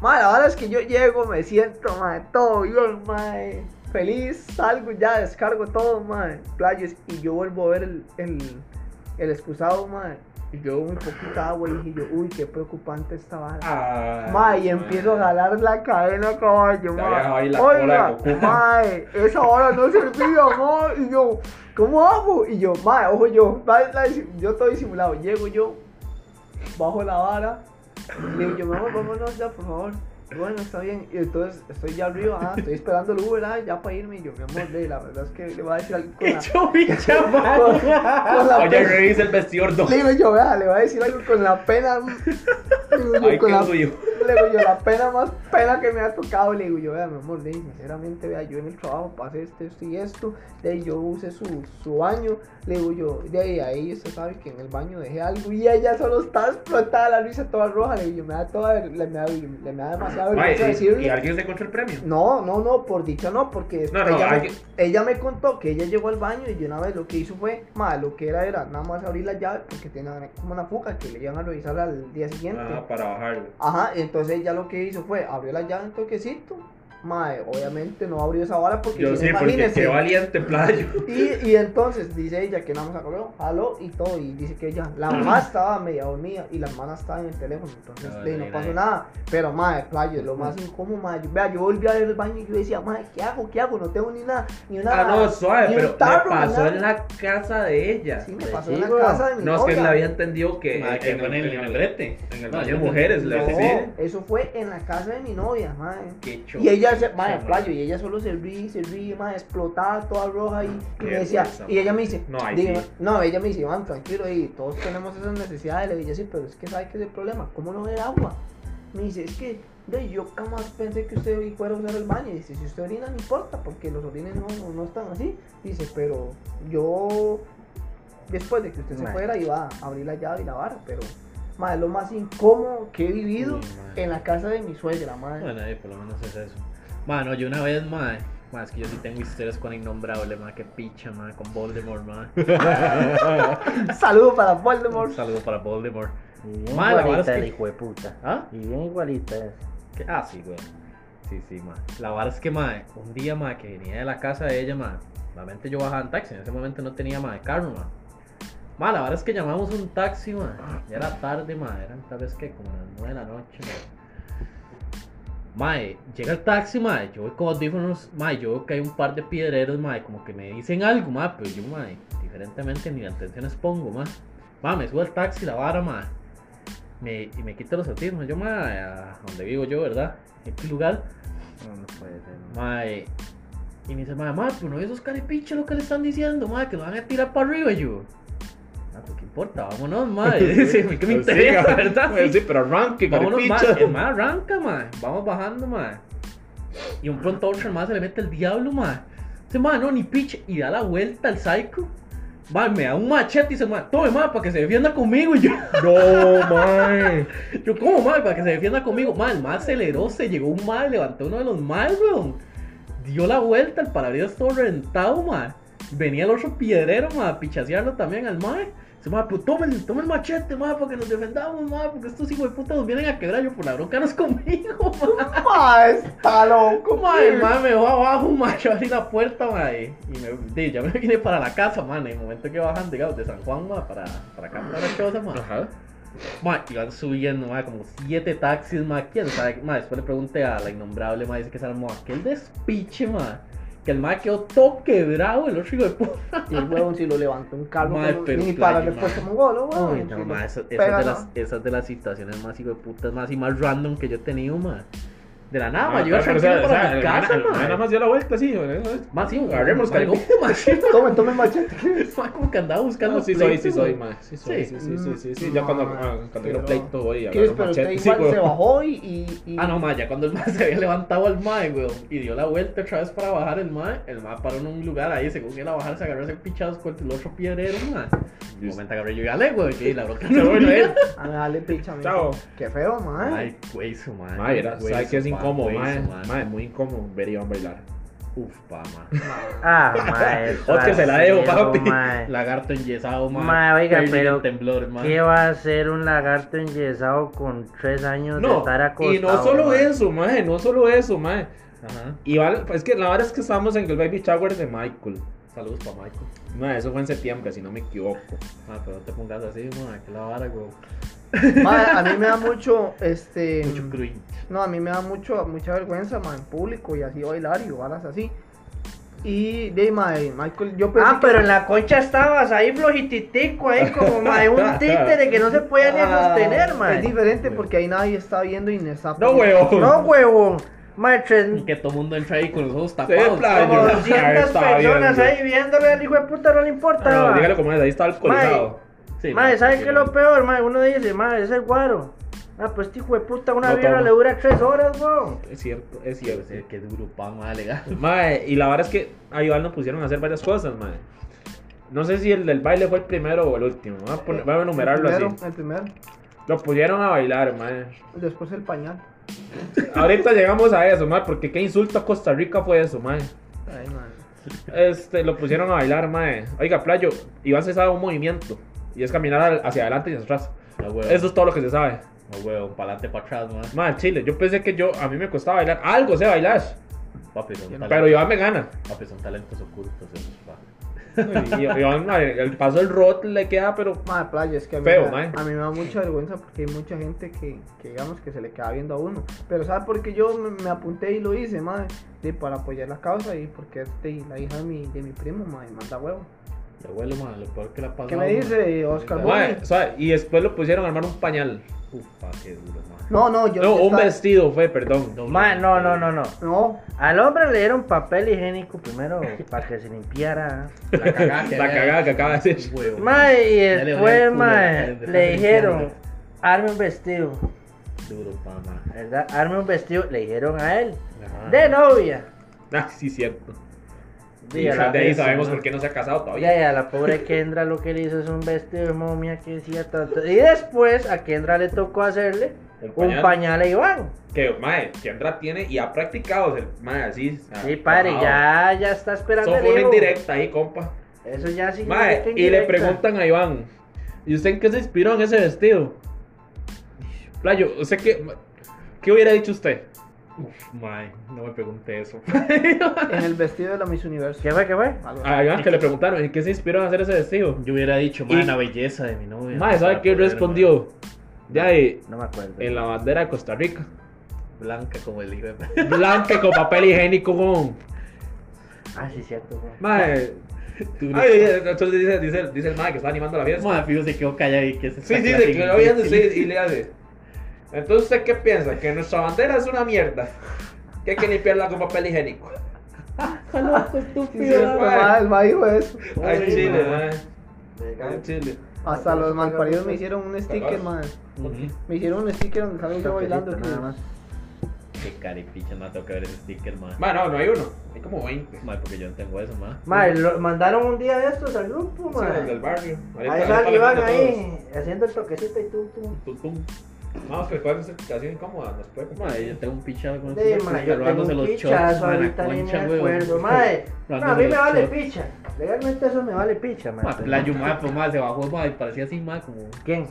Madre, la verdad es que yo llego, me siento, madre, todo bien, madre. Feliz, salgo ya, descargo todo, madre. Playas, y yo vuelvo a ver el, el, el excusado, madre. Y yo muy poquita agua y dije yo, uy, qué preocupante esta vara. Mae, y empiezo a jalar la cadena, caballo, mae. Oiga, mae, esa hora no servía, mae. Y yo, ¿cómo hago? Y yo, mae, ojo yo, mae, yo estoy disimulado. Llego yo, bajo la vara, Le digo yo, mi amor, vámonos ya, por favor. Bueno, está bien. Y entonces estoy ya arriba, ah, estoy esperando el Uber, ah, ya para irme. Y yo, mi amor, de, la verdad es que le voy a decir algo con la, con, con la
Oye,
pena.
revisa el vestidor dos.
Le digo yo, vea, le voy a decir algo con la pena. Yo,
Ay,
con
qué
la. Le digo yo, la pena más pena que me ha tocado. Le digo yo, vea, mi amor, de, sinceramente, vea, yo en el trabajo pasé esto, esto y esto. De ahí yo usé su, su baño. Le digo yo, de ahí, ahí usted sabe que en el baño dejé algo. Y ella solo está explotada, la risa toda roja. Le digo yo, me da, toda, le, me da, le me da demasiada
Mae,
vergüenza
¿y-
decirle.
¿Y alguien se encontró el premio?
No, no, no, por dicha no, porque
No, no,
ella,
alguien-
me, ella me contó que ella llegó al baño y de una vez lo que hizo fue, mal, lo que era era nada más abrir la llave porque tenía como una fuga que le iban a revisar al día siguiente.
Ah, para bajarlo.
Ajá, entonces ella lo que hizo fue abrió la llave un toquecito. Mae, obviamente no abrió esa vara porque
Yo sí,
no,
porque qué valiente playo.
Y, y entonces dice ella que nada más agarró, jaló y todo. Y dice que ella, la mamá estaba media dormida y la hermana estaba en el teléfono. Entonces
No,
de,
no,
no
no,
pasó
no.
nada. Pero madre, playo, lo más incómodo, madre. Yo, vea, yo volví a ver el baño y yo decía, madre, ¿qué hago? ¿Qué hago? No tengo ni nada, ni una.
Ah, no, suave, pero
tarro,
me pasó en la casa de ella.
Sí, me pasó en la casa de mi
No, es que le había entendido que
Madre, que
en,
el- en el brete.
en el
No,
baño de
no-
mujeres.
No,
le decía.
eso fue en la casa de mi novia, madre.
Qué cho-
Y ella, se, madre,
cho-
playo, y ella solo se ríe, y se ríe, madre, explotada, toda roja, y, y me decía, y ella me dice,
No,
digo,
sí.
no, ella me dice, tranquilo, y todos tenemos esas necesidades, le dije, sí, pero es que sabe que es el problema, ¿cómo no ver agua? Me dice, es que, de, yo jamás pensé que usted fuera a usar el baño, dice, si usted orina no importa, porque los orines no, no, no están así, dice, pero yo, después de que usted se fuera, iba a abrir la llave y la vara, pero... Madre, lo más incómodo que he vivido en la casa de mi suegra, madre.
Bueno, ahí por lo menos es eso. Mano, yo una vez, madre. Más es que yo sí tengo historias con Innombrable, madre. Que picha, madre. Con Voldemort, madre.
Saludo para Voldemort.
Un saludo para Voldemort.
Y bien
la
igualita
vara es
el
que-
hijo de puta.
¿Ah?
Y bien igualita es.
¿Qué? Ah, sí, güey. Sí, sí, madre. La verdad es que, madre, un día, madre, que venía de la casa de ella, madre. Realmente yo bajaba en taxi. En ese momento no tenía, madre, carro, madre. Madre, la verdad es que llamamos un taxi, madre. Ya era tarde, madre. Eran tal vez que como las 9 de la noche, madre. Mae, llega el taxi, mae, yo voy con audífonos, mae, yo veo que hay un par de piedreros, mae, como que me dicen algo, mae, pero yo, mae, diferentemente ni atenciones pongo, mae. Mae, me subo al taxi, la vara, mae, me, y me quito los audífonos, yo, mae, a donde vivo yo, ¿verdad? En qué lugar,
No, no puede ser. mae.
mae, y me dice, mae, mae, pero no esos caripiches lo que le están diciendo, mae, que lo van a tirar para arriba, yo, ah, pues qué importa, vámonos, mae, dice, ¿qué me
Pues sí,
interesa,
cabrón.
verdad?
Sí, pero arranque,
Vámonos, ma,
caripicha.
el ma arranca, ma. Vamos bajando, ma. Y un pronto otro el ma se le mete el diablo, ma. Dice, ma, no, ni piche. Y da la vuelta al psycho. Ma, me da un machete y dice, ma, tome, ma, para que se defienda conmigo. Y yo,
No, mae.
yo, ¿cómo, ma? Para que se defienda conmigo. Ma, el ma aceleró, se llegó un ma, levantó uno de los ma, weón. Dio la vuelta, el parabrisas todo reventado, ma. Venía el otro piedrero, ma, a pichasearlo también al ma. Ma, pues el- machete, ma, para que nos defendamos, ma, porque estos hijos de puta nos vienen a quebrar. Yo, por la bronca, no es conmigo, ma.
Ma, está loco,
madre, me va abajo, madre, yo abrí la puerta, y me, di, ya me vine para la casa, madre, en el momento que bajan, digamos, de San Juan, para, para acá, para la choza,
Ajá.
iban subiendo, como siete taxis, madre, quién sabe, después le pregunté a la innombrable, madre, dice que se armó aquel despiche, madre, que el madre quedó todo quebrado, el otro hijo de puta,
Y el huevón si lo levantó un carro
Mae,
como-
pero
ni para después
mae.
como gol, huevón.
Uy,
Si
no,
lo
madre, esa, esa
pega,
es de
no.
las, esas de las situaciones más hijo de putas, más y más random que yo he tenido, madre, de la nada,
Ah,
madre, yo iba
pero, o
tranquilo para
o sea,
mi
man-
casa,
man. Nada más dio la vuelta, sí. ¿eh?
Más sí,
Agarremos cariño.
más sí,
Tome, tome el machete.
Mae, como que andaba buscando
No, sí soy, sí soy, mae. Sí soy,
Sí.
sí, sí, sí, sí, sí. Ya cuando, ah, cuando quiero pleito voy a
¿Qué
agarrar machete.
igual se bajó y, y, y-
Ah, no, ma, ya cuando el mae se había levantado al mae, weón, y dio la vuelta otra vez para bajar el mae, el mae paró en un lugar ahí, según iba a bajar, se agarró ese pichados con el otro piedrero, mae. Un momento agarré yo y ale, güey, que la bronca
Se
no
él.
Ah, dale, picha.
Chao.
Qué feo, mae.
Ay, güey, su mae.
Mae, era- ¿sabes qué es incómodo, mae?
mae.
Muy incómodo ver a Iván bailar.
Uf, pa, mae.
Ah, mae.
Otro que se la dejo, papi.
mae.
Lagarto enyesado, mae.
Mae, oiga, pero
en temblor, mae.
¿Qué va a hacer un lagarto enyesado con tres años de
No,
estar acostado?
y no solo
mae?
eso, mae, no solo eso, mae.
Ajá.
Y vale, es que la verdad es que estábamos en el baby shower de Michael.
Saludos pa' Michael.
Mae, eso fue en septiembre, si no me equivoco.
Ah, pero no te pongas así, mae, que la vara, güey.
Mae, a mí me da mucho, este...
Mucho cringe.
No, a mí me da mucho, mucha vergüenza, mae, en público y así bailar y balas así. Y de mae, Michael, yo pensé
Ah,
que-
pero en la concha estabas ahí flojititico, ahí como mae, un títere que no se podía ni
Ah,
sostener,
Es
mae.
diferente porque ahí nadie está viendo y no está.
No, huevo.
No, huevón. Mae, tres-
Y que todo el mundo entra ahí con los ojos
Sí,
tapados.
como
Ahí
200
estaba
personas
viendo.
ahí viéndole al hijo de puta, no le importa.
No,
va.
dígale como es, ahí está alcoholizado.
Mae,
no,
¿sabe
sí,
qué es lo peor, mae? Uno dice, mae, es el guaro. Ah, pues este hijo de puta, una
No
le dura tres horas, weón.
Es cierto, es cierto.
sí, que duro pan, legal.
Mae, y la verdad es que a Iván nos pusieron a hacer varias cosas, mae. No sé si el del baile fue el primero o el último. Voy a, poner- voy a enumerarlo
el primero,
así.
El primero,
Lo pusieron a bailar, mae.
después el pañal.
Ahorita llegamos a eso, mae, porque qué insulto a Costa Rica fue eso, mae.
Ay, man.
Este, lo pusieron a bailar, mae. Oiga, playo, Iván se sabe un movimiento. Y es caminar hacia adelante y hacia atrás.
No, huevo.
Eso es todo lo que se sabe.
No, huevo, para adelante, para atrás, mae.
Mae, Chile, yo pensé que yo, a mí me costaba bailar. Algo sé bailar.
Papi, son
Pero
Pero
talentos.
Iván me gana.
Papi, son talentos ocultos esos.
Y, y Iván, el paso del rot le queda, pero.
Madre playa, es que a mí,
Feo,
me,
mae.
a mí me da mucha vergüenza porque hay mucha gente que, que digamos que se le queda viendo a uno. Pero ¿sabe por qué yo me, me apunté y lo hice, madre? Sí, para apoyar la causa y porque este, la hija de mi, de mi primo, madre, manda huevo.
El abuelo, mae, lo peor que le ha pasado.
¿Qué me dice Oscar
Mae,
Boni?
suave, y después lo pusieron a armar un pañal.
Uf, pa, qué duro, mae.
No, no, yo
No, un vestido fue, perdón.
Mae, no, no, no, no.
No,
Al hombre le dieron papel higiénico primero para que se limpiara.
La cagada que
La
había-
cagada que acaba de decir.
Huevo.
Mae, y
Ya le olía el
después,
culo,
mae, le dijeron, arme un vestido,
Duro, pa, mae.
¿verdad? Arme un vestido, le dijeron a él,
Ajá.
de novia.
Ah, sí, cierto.
Sí,
Y
a la
de ahí sabemos
¿no?
por qué no se ha casado todavía.
Ya, ya, la pobre Kendra lo que le hizo es un vestido de momia que decía tanto. Y después a Kendra le tocó hacerle
El
un
pañal.
a Iván.
Que, mae, Kendra tiene y ha practicado. el- Mae, así.
Sí, padre, ya, ya está esperando
Eso fue una indirecta ahí, compa.
Eso ya sí.
Mae, y le preguntan a Iván, ¿y usted en qué se inspiró en ese vestido? Playo, ¿usted qué, qué hubiera dicho usted?
Uf, mae, no me pregunte eso.
en el vestido de la Miss Universo.
¿Qué fue, qué fue?
Algo
A Iván que le preguntaron, ¿en qué se inspiró en hacer ese vestido?
Yo hubiera dicho, mae,
Y-
la belleza de mi novia.
Mae, ¿sabe qué
poder,
respondió? Ya ahí,
No me acuerdo.
en la bandera de Costa Rica.
Blanca como el hijo.
Blanca con papel higiénico con...
Ah, sí, cierto.
Mae. Ay, entonces dice, dice, dice el mae que está animando la fiesta.
Mae, fijo, se quedó callado y que se
Sí, sí, se quedó y le hace. Entonces, ¿usted qué piensa? ¿Que nuestra bandera es una mierda? Que hay que limpiarla con papel higiénico.
Sí, cierto, mae, el mae dijo eso.
Ay, Chile. Ay, Chile.
Hasta los malparidos me hicieron un sticker, man. Me hicieron un sticker donde sale usted bailando.
Nada más.
Qué caripicha, me tengo que ver ese sticker, mae.
Mae, no, no hay uno. Hay como 20.
Mae, porque yo no tengo eso. Mae,
lo mandaron un día de estos al grupo,
Sí, los del barrio.
Ahí Iván
mando
ahí, haciendo el toquecito y tú, tú.
todos. Tum, tum. Vamos, que puede ser situación incómoda. Nos puede
Mae, yo tengo un pichado con
Sí,
stickers,
yo tengo un
los
pichazo,
la
ahorita ni me acuerdo. No, a mí me vale
shots.
picha. Legalmente eso me vale picha, mae.
Mae, playo, mae, pues, mae, se bajó, mae, parecía así, mae, como...
¿Quién?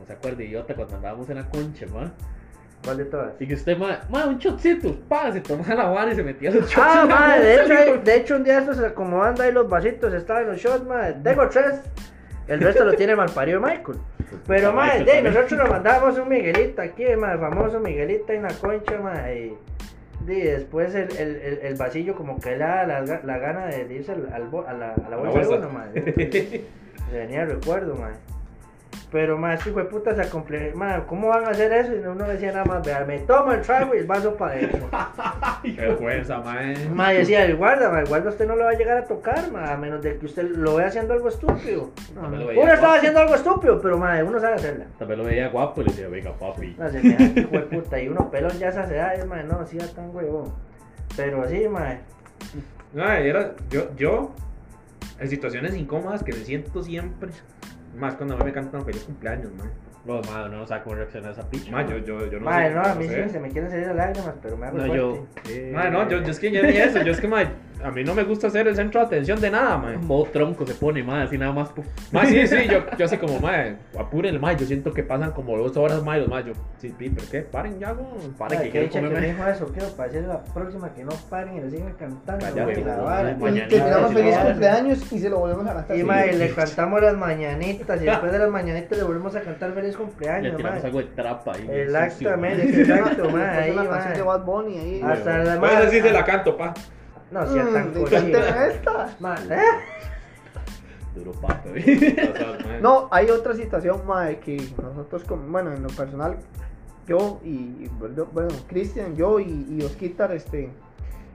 No se acuerda, idiota, cuando andábamos en la concha, mae.
¿Cuál de todas?
Y que usted, mae, mae, un shotcito, pa, se tomaba la vara y se metía los shots
Ah,
la
madre, de hecho, de hecho un día estos acomodando ahí los vasitos, estaban los shots, madre. Tengo tres. El resto lo tiene mal parido Michael. Pero, madre, de, nosotros nos mandamos un Miguelito aquí, madre, famoso Miguelito en la concha, madre. Y, después el, el, el, el vasillo como que le da la, la gana de irse al, al a, la, a la bolsa de uno, madre. Le venía el recuerdo, madre. Pero, madre, este hijo de puta se acomple... Madre, ¿cómo van a hacer eso? Y uno decía nada más, vea, me tomo el trago y el vaso para adentro.
Qué fuerza, mae.
Ma, decía, el guarda, ma, el guarda usted no lo va a llegar a tocar, ma, a menos de que usted lo vea haciendo algo estúpido.
Veía
Uno estaba
guapo.
haciendo algo estúpido, pero ma, uno sabe hacerla.
También lo veía guapo y le decía, venga, papi.
No, se me da hijo de puta, y uno pelón ya esas edades, ma, no, sí, ya tan huevón. Pero sí, ma,
Mae, era, yo, yo, en situaciones incómodas que me siento siempre. Más cuando a mí me cantan feliz cumpleaños, mae.
No, mae, uno no sabe cómo reaccionar a esa picha.
Mae, yo, yo, yo no
ma,
sé.
no, a mí sí se me quieren salir las lágrimas, pero me hago
No,
fuerte.
yo. eh,
Mae, no, yo, yo es que yo ni eso, yo es que, mae, a mí no me gusta ser el centro de atención de nada, mae.
Modo tronco se pone, mae, así nada más.
Mae, sí, sí, yo, yo así como, mae, apúrenle, mae, yo siento que pasan como dos horas, mae, los mae, yo, sí, pi, pero qué, paren ya, güey.
Paren, que quiero
dicha que me
comerme.
dijo eso, quiero para decir la próxima que no paren y le sigan cantando.
Cállate,
ma, la
huevón,
vara.
ay,
Y
Mañana.
terminamos
Sí,
feliz
sí, sí.
cumpleaños y se lo volvemos a gastar.
Y
Sí.
ma, y le cantamos las mañanitas y después de las mañanitas le volvemos a cantar feliz
Le
cumpleaños,
tiramos
ma.
algo de trapa ahí.
Exactamente, exacto, ma,
Después
ahí,
una
ma.
canción de Bad Bunny ahí.
Hasta la
Puedes
ma-
decir, se la canto, pa.
No, si es tan
Mm, cuénteme esta.
Man, ¿eh?
Duro pato,
mae,
No, hay otra situación, mae, que nosotros, como, bueno, en lo personal, yo y, y, bueno, Cristian, yo y, y Osquitar, este,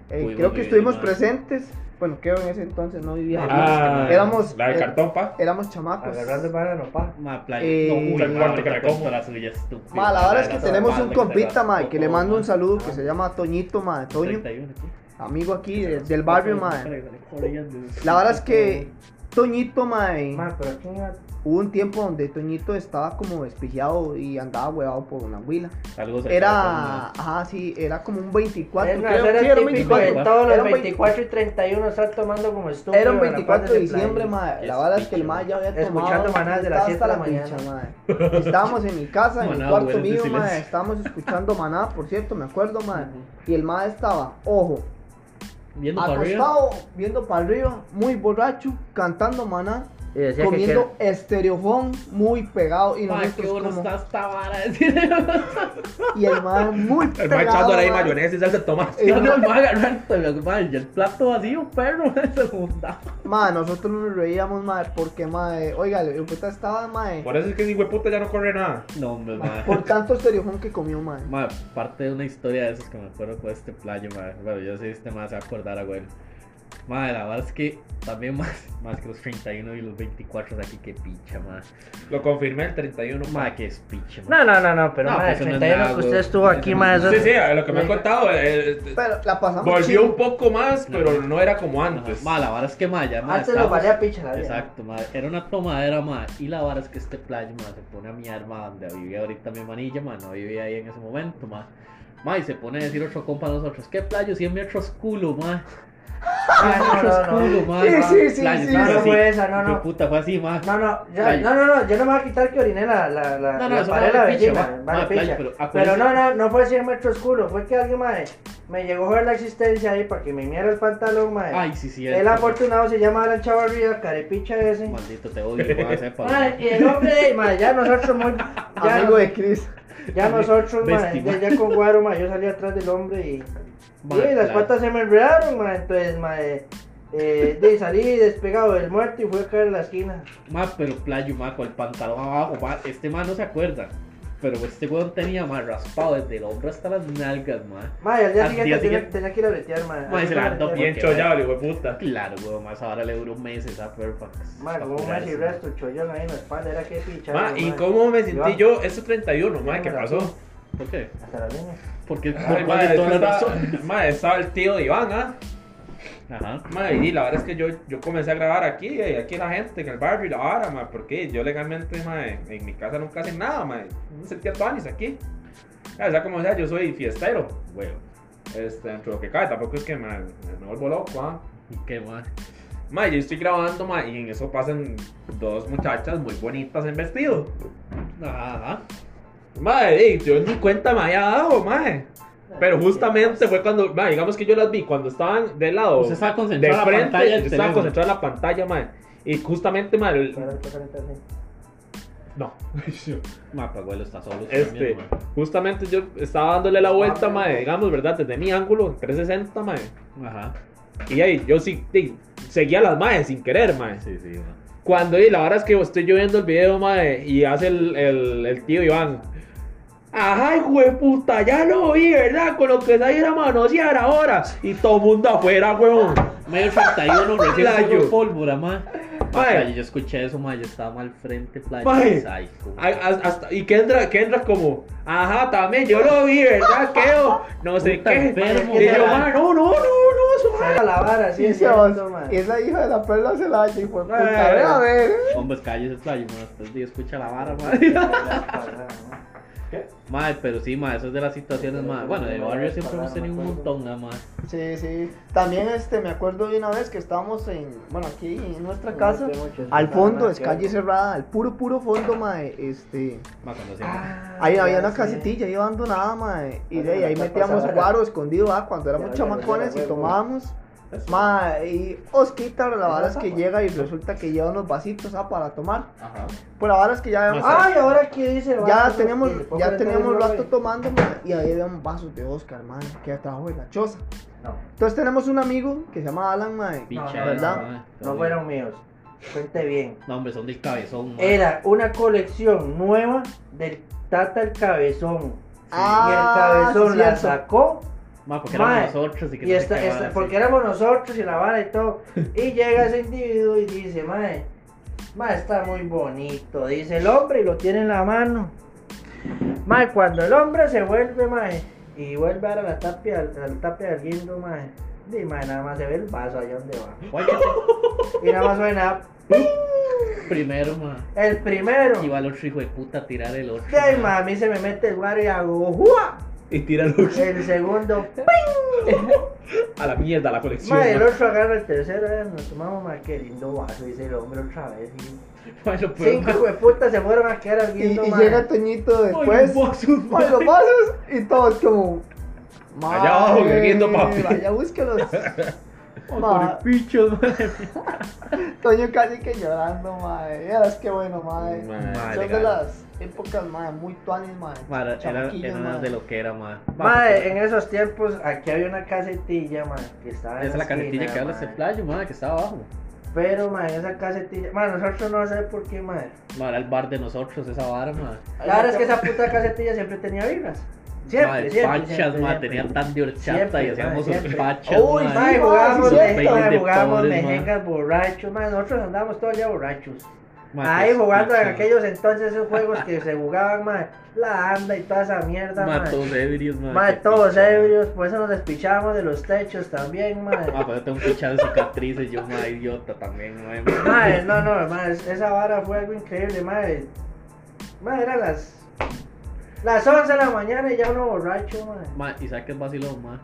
eh, creo que estuvimos presentes. Bueno, creo en ese entonces no vivía.
Ah,
éramos,
la de
eh,
cartón, pa.
éramos chamacos.
Agarrando el banano, pa.
Ma, playa.
Eh,
no, uy,
el
ma,
cuarto que como.
cuento la suya.
Ma, la verdad es que tenemos un compita, ma, que le mando un saludo que se llama Toñito, ma, Toño,
31 aquí.
Amigo aquí de- del barrio, ma.
Corriendo.
La verdad es que Toñito, ma,
Man, pero aquí iba-
hubo un tiempo donde Toñito estaba como despiciado y andaba huevado por una huila. Era, ajá, sí, era como un 24,
Es, no,
creo,
era
sí, era un
típico
24.
de todos
Era
los
un
24 y 31 estar tomando como estúpido.
Era un
a la
24
parte
de diciembre, ma.
Qué
La verdad es que el
picho,
ma ya había tomado.
Escuchando Maná de las
estaba
7 de la mañana.
pincha, ma. Estábamos en mi casa, en mi
Maná,
cuarto
güey, de
mío, ma.
silencio.
Estábamos escuchando Maná, por cierto, me acuerdo, ma. Y el ma estaba, ojo,
Viendo para arriba.
viendo para arriba, muy borracho, cantando Maná,
Y decía que
comiendo estereofón muy pegado. Y nosotros
bueno
como-
está esta vara.
Y el ma muy
El
pegado.
echándole ahí
ma.
mayonesa y salsa de tomate.
Eh,
No, a agarrar el, el plato vacío, perro. Se juntaba.
Ma, nosotros nos reíamos, ma, porque, ma, eh, oiga, el puta estaba, ma, eh,
Por eso es que ese puta ya no corre nada.
No, hombre, ma.
por tanto estereofón que comió, ma.
Ma, parte de una historia de esas que me acuerdo con este playo, ma. Bueno, yo sé si este más se va a acordar, abuelo. Ma, la verdad es que también más, más que los 31 y los 24 de aquí, que picha, ma.
Lo confirmé el 31.
Ma, que es picha.
No, no, no, no, pero
No,
ma,
pues
el
eso no es
31
nada,
que usted estuvo aquí,
eso
Sí, sí, a lo que me ha contado. eh,
Pero la pasamos
volvió
chido.
un poco más, pero no era como antes.
Ma, la vara es que, ma, ya, ma.
Antes lo valía picha la vida.
Exacto, ma. Era una tomadera, ma. Y la vara es que este playo, ma, se pone a mi arma donde vivía ahorita mi manilla, ma. No vivía ahí en ese momento, ma. Ma, y se pone a decir otro compa a nosotros, ¿qué playo? 100 metros culo, ma.
Ah, no, no, no.
Sí, sí, sí, sí.
No, fue esa, no, no.
Puta, fue así, ma.
No, no, ya, no, no, no, yo no me voy a quitar que oriné la, la, la,
No, no,
la pared de la vecina,
va.
vale
Ah,
picha.
pero
Pero,
acuérdese-
no, no, no fue 100 metros culo, fue que alguien, mae, me llegó a ver la existencia ahí para que me miera el pantalón, mae.
Ay, sí, sí.
el afortunado se llama Alan Chavarría, carepicha ese.
Maldito te odio, ma, sepa.
Mae, y el hombre, mae, ya nosotros muy, ya,
Amigo de Chris.
ya nosotros,
Bestia,
ya, con Guaro, mae, yo salí atrás del hombre y,
Ma,
y las patas se me enredaron, mae, entonces, mae, eh, de salí despegado del muerto y fui a caer en la esquina.
Ma, pero playo, ma, con el pantalón abajo, ma. Este ma no se acuerda. Pero este weón tenía más raspado desde el hombro hasta las nalgas, ma.
Mae, al día
Al
siguiente
día
tenía,
siguiente-
tenía que ir a bretear, mae.
Mae, se
Mae,
Bien chollado, hijo de puta.
Claro, weón, más ahora le duró meses a Perfect.
Mae, como un mes y resto, chollón ahí en la espalda, era que pichar.
Ma, ¿y cómo me sentí yo ese 31, ma? ¿Qué pasó?
¿Por qué?
Hasta la línea.
Porque
Ay,
por
ma,
cuál de
es
todas
que
las
estaba, el tío de Iván, ¿ah?
Ajá.
Ma, y la verdad es que yo, yo comencé a grabar aquí, y aquí la gente en el barrio y la vara, ma, porque yo legalmente, ma, en mi casa nunca hacen nada, ma, no sentía años aquí. Ya, o sea, como sea, yo soy fiestero, güey. Este, dentro de lo que cae, tampoco es que ma, me vuelvo loco, ¿ah?
¿Y qué, ma?
Ma, yo estoy grabando, ma, y en eso pasan dos muchachas muy bonitas en vestido.
Ajá.
Ma, ey, yo ni cuenta me había dado, ma. Pero justamente fue cuando, ma, digamos que yo las vi cuando estaban del lado.
Usted estaba
de
concentrado en la
frente,
pantalla
yo estaba
teléfono.
concentrado en la pantalla, ma. Y justamente, ma, el- no.
Ma, pues abuelo está solo.
Este,
también,
justamente yo estaba dándole la vuelta, ma, digamos, ¿verdad? Desde mi ángulo, en 360, ma.
Ajá.
Y ahí yo sí, sí, seguía las maes sin querer, ma.
Sí, sí, ma.
Cuando, y la verdad es que estoy yo viendo el video, mae, y hace el, el, el tío Iván. Ajá, hijo de puta, ya lo vi, ¿verdad? Con lo que se ir a manosear ahora. Y todo mundo afuera, huevón.
Medio 31, recién
Playo.
solo pólvora, ma. Ma, playo, yo escuché eso, ma, yo estaba mal frente, playo.
Mae.
Ay, cómo-
A- a- hasta- y Kendra, Kendra como, ajá, también, yo lo vi, ¿verdad? Quedo, no sé
Puta
qué.
enfermo,
y yo,
mae,
no, no, no, no.
A la vara, sí,
Sí,
es
se
cierto, mae.
es la hija de la perla Celaya, hijo de puta.
Eh.
Ve a ver.
Hombres, cállese, playo, ma. Después de escucha la vara, ma. Madre, pero sí, ma, eso es de las situaciones, ma. Bueno, de barrio siempre hemos tenido un montón, nada más.
Sí, sí. También este, me acuerdo de una vez que estábamos en, bueno, aquí en nuestra casa. Al fondo, es calle cerrada, al puro, puro fondo, mae, este...
Ah,
Ahí había una casetilla ahí abandonada, mae, y de ahí, ahí metíamos guaro escondido, ah, cuando éramos chamacones y tomábamos. Mae, y Osquita, la verdad es que llega y resulta que lleva unos vasitos, ah, para tomar.
Ajá.
Pues la verdad es que ya habíamos...
Más
Ay, ahora qué dice,
Ya
pongo
ya
dedo,
rato tomando, y ahí había vasos de Oscar, man, que trajo de la choza.
No,
Entonces tenemos un amigo que se llama Alan.
Picha,
no,
¿verdad?
no fueron míos. Cuente bien.
No, hombre, son del cabezón, mae.
Era una colección nueva del Tata el Cabezón.
Ah,
y el Cabezón
sí,
la
cierto.
sacó.
Porque éramos nosotros y que
Y
no
esta- esta- porque éramos nosotros y la vara y todo. Y llega ese individuo y dice, mae, mae, está muy bonito. Dice el hombre y lo tiene en la mano. Mae, cuando el hombre se vuelve, mae, y vuelve a la tapia, a la tapia del guindo, mae. Y mae, nada más se ve el vaso allá donde va. Y nada más suena
Primero, mae.
el primero.
Y va el otro hijo de puta a tirar el otro.
Y a mí se me mete el guaro y hago ¡Jua!
Y tíralo
El segundo,
a la mierda la colección.
el otro agarra el tercero, eh, nos tomamos, mae, qué lindo vaso, dice el hombre otra vez. y-
lo
Cinco
mae.
hueputas se fueron a quedar al
Y, llega Toñito después.
los vasos,
Mae, los vasos y todos como.
Allá abajo,
"Mae,
bebiendo, papi".
Vaya, búsquelos. Mae.
por pichos, mae.
Toño casi que llorando, mae. Vieras qué bueno. Mae,
Mae,
Son de las épocas, mae, muy tuanis, mae.
Mae, era, era de lo que era, mae.
Mae, en esos tiempos aquí había una casetilla, mae, que estaba en
Esa es la casetilla
esquina,
que habla ese playo, mae, que estaba abajo.
Pero, mae, esa casetilla, mae, nosotros no sé por qué. Mae,
era el bar de nosotros, esa vara, mae.
La verdad es que esa puta casetilla siempre tenía vibras. Siempre, siempre.
panchas,
siempre,
mae,
siempre.
tenía tan de horchata y hacíamos sus pachas,
Uy, Sí,
jugábamos, de, jugábamos
mae.
mejengas borrachos, mae, nosotros andábamos todo el día borrachos. Ahí
pues,
jugando en aquellos entonces esos juegos que se jugaban, mae, la anda y toda esa mierda,
mae. todos ebrios. Mae, qué
todos ebrios, por eso nos despichábamos de los techos también, mae.
Ah, pues tengo un pichado de cicatrices, yo, mae, idiota también, mae.
Mae, no, no, mae, esa vara fue algo increíble, mae. Mae, eran las. Las 11 de la mañana y ya uno borracho, mae.
Mae, y sabes qué es vacilón, mae.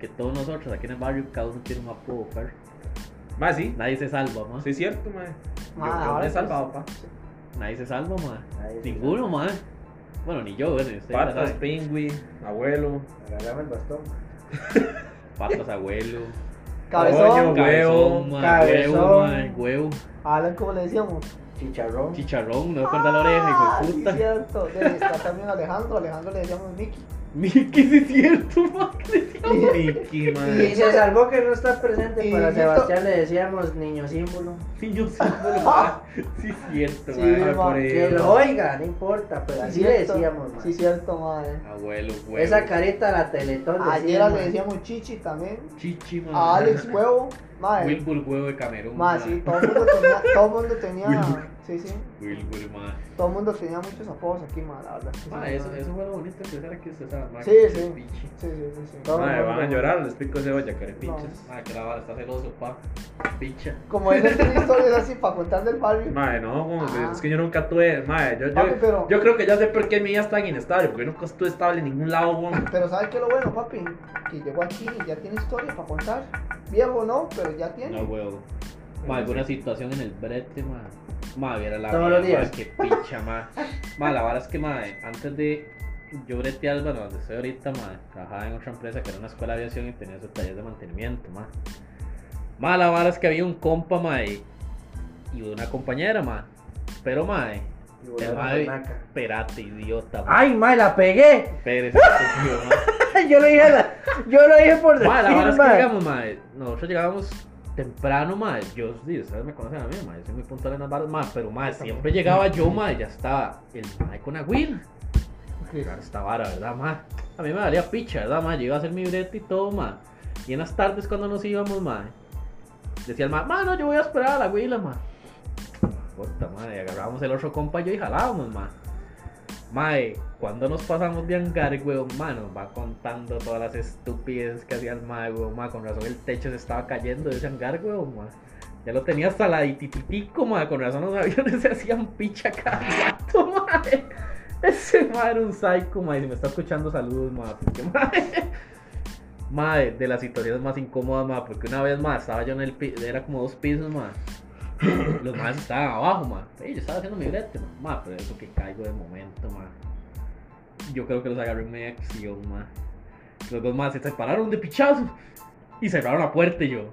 Que todos nosotros aquí en el barrio, cada uno tiene un apodo, perro.
Mae, sí.
Nadie se salva, mae.
Sí, es cierto, mae.
Mae,
Yo, yo
ahora
me he
sí.
salvado, pa.
Nadie se salva.
Nadie se
Ninguno, mae. Bueno, ni yo, bueno,
Patas, pingüi, abuelo.
Agarrame el bastón.
Patas, abuelo.
Cabezón.
Coño,
Cabezón,
Huevo.
huevo,
Cabezón.
mae, huevo.
Alan, ¿cómo le decíamos?
Chicharrón.
Chicharrón, no me acuerdo la oreja, hijo
Ah,
de
sí,
puta.
cierto. De- Está también Alejandro. Alejandro le decíamos Mickey.
Miki, sí es cierto, mae.
Miki,
Y
mae.
se salvó que no está presente.
Y
Para Sebastián le decíamos niño símbolo.
Niño símbolo, mae. Sí es cierto,
Sí, ma,
por
Que lo oiga, no importa, pero
Sí,
así le
cierto.
decíamos, mae.
Sí, cierto, mae.
Abuelo, huevo.
Esa carita la teletón
Ayer le decíamos Chichi también.
Chichi, mae.
A Alex Huevo. Mae.
Wilbur, huevo de Camerún.
Mae, sí, todo el mundo tenía. Todo el mundo tenía. Sí, sí.
Wilbur, mae.
Todo el mundo tenía muchos apodos aquí, mae, la verdad. Sí, sí,
eso, eso fue lo bonito empezar aquí, usted sabe, mae.
Sí, sí.
pichi.
Sí, sí, sí, sí.
Todo
van a llorar, les pico cebolla, carepinchas.
Mae, que la vara está celoso, pa. Picha.
Como él tiene historias así para contar del barrio.
Mae, no, como que-
Ah.
es que yo nunca tuve, mae, yo, yo,
pero-
yo creo que ya sé por qué mi vida es tan inestable, porque yo nunca estuve estable en ningún lado, weón.
Pero ¿sabes qué es lo bueno, papi? Que llegó aquí y ya tiene historia para contar. Viejo no, pero ya tiene.
No, huevo. Mae, alguna situación en el brete, mae. Mae, viera la
Todos los días.
qué picha, mae. Mae, la vara es que, mae, antes de yo bretear, bueno, donde estoy ahorita, mae, trabajaba en otra empresa que era una escuela de aviación y tenía su taller de mantenimiento, mae. Mae, la vara es que había un compa, mae, y una compañera, mae. Pero, mae,
Y
el
naca.
espérate, idiota, mae.
Ay, mae, la pegué.
Espérese, estúpido, mae.
yo lo dije, la- yo lo dije por decir,
Mae, la verdad es que digamos, mae, nosotros llegábamos temprano, mae, yo, sí, ustedes me conocen a mí, yo soy muy puntual en las balas, mae, pero mae, siempre llegaba yo, mae, ya estaba el mae con claro, esta vara, ¿verdad, mae? A mí me valía picha, ¿verdad, mae? Yo iba a hacer mi brete y todo, mae, y en las tardes cuando nos íbamos, mae, decía el mae, mae, no, yo voy a esperar a la Aguila, mae. Puta, mae, agarrábamos el otro compa y yo y jalábamos, mae. Mae, cuando nos pasamos de hangar, weón, mae, nos va contando todas las estupideces que hacía el mae, weón, mae, con razón el techo se estaba cayendo de ese hangar, weón, mae. Ya lo tenía hasta la ditititico, mae, con razón los aviones se hacían picha cada rato, mae. Ese mae era un psycho, mae, si me está escuchando, saludos, mae, porque, mae... Mae, de las situaciones más incómodas, mae, porque una vez, mae, estaba yo en el piso, era como dos pisos, mae. Los más estaban abajo, ma. Ey, yo estaba haciendo mi brete, ma. Ma, pero eso que caigo de momento, ma. Yo creo que los agarré en media acción, ma. Los dos más se separaron de pichazo y cerraron la puerta y yo.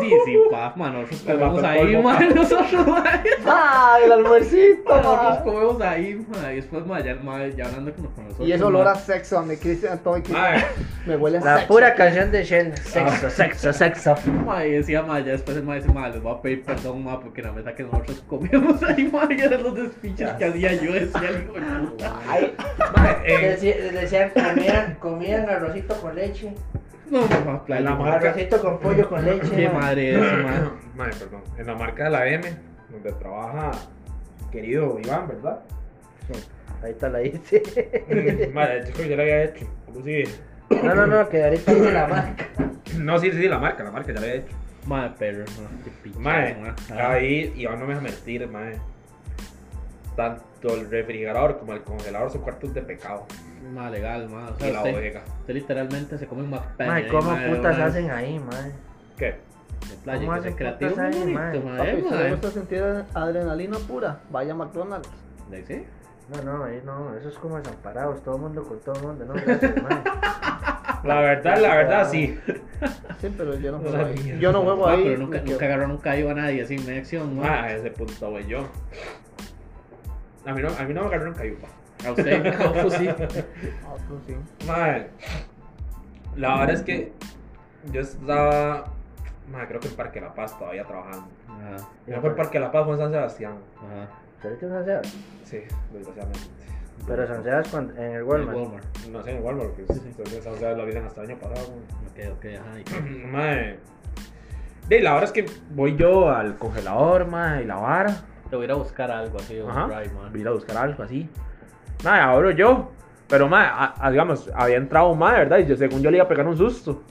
Dice, pa, man, nosotros comemos ahí,
polvo,
man, nosotros, man.
¡Ah! El almuercito,
Nosotros comemos ahí, man, y después, man, ya, man, ya hablando con, nosotros.
Y ese olor
man.
a sexo, donde Cristian todo aquí. Me huele a
La
sexo.
pura canción de Shell. Sexo, sexo, sexo.
Ma, y decía, ma, ya después el ma dice, ma, les voy a pedir perdón, ma, porque la mesa que nosotros comíamos ahí, ma, y eran los despiches que hacía yo, decía el hijo de puta.
Ay,
en-
Deci- Decían, comían, comían arrocito con leche.
No, ma, playa,
La
ma.
marca-
Arrocito con pollo con leche.
Qué madre es, ma.
Mae, perdón. En la marca de la M, donde trabaja querido Iván, ¿verdad?
Ahí está la dice.
Mae, yo creo que ya la había hecho. Inclusive.
No, no, no, que ahorita dice la marca.
No, sí, sí, la marca, la marca ya la había hecho.
Ma, perro, ma, qué pinche,
Mae,
ma. Ah,
ahí Iván no me deja mentir, mae. Tanto el refrigerador como el congelador son cuartos de pecado.
Ma, legal, ma. O sea,
la
usted,
bodega.
usted literalmente se come un McPenny.
Mae,
ahí,
¿cómo
ma,
putas
ma,
hacen ahí, mae?
¿Qué?
De playa,
¿Cómo
que
hacen
creativo
putas ahí,
muy
ma?
bonito, ma,
Papi,
eh,
¿usted
ma.
le gusta sentir adrenalina pura? Vaya a McDonald's.
¿De sí?
No, no, ahí no, eso es como desamparados, todo el mundo con todo el mundo, no, gracias, mae.
La verdad, la verdad, sí.
Sí, pero yo no
No
juego ahí. Yo no juego
Ma,
ahí.
pero nunca, nunca agarró, nunca iba a nadie así en acción, ma.
Ah, a ese punto voy yo. A mí no, a mí no me agarraron cayupa.
A usted, no, pues sí.
Ah, pues sí.
Madre, la verdad es que yo estaba, madre, creo que en Parque La Paz todavía trabajando.
Ajá,
No fue en Parque La Paz, fue en San Sebastián.
ajá.
¿Ahorita San Sebas?
Sí, desgraciadamente.
Pero San Sebas cuando- en el Walmart.
Walmart.
No sé, igual, porque
Sí, sí.
entonces San Sebastián lo dicen hasta el año pasado.
Ok, ok, ajá. ¿y qué?
Madre, de la verdad es que voy yo al congelador, madre, y la vara.
Te voy a ir a buscar algo así,
Ajá. Voy a ir a buscar algo así. Madre, abro yo. Pero, madre, a- a- digamos, había entrado un madre, ¿verdad? Y yo, según yo le iba a pegar un susto.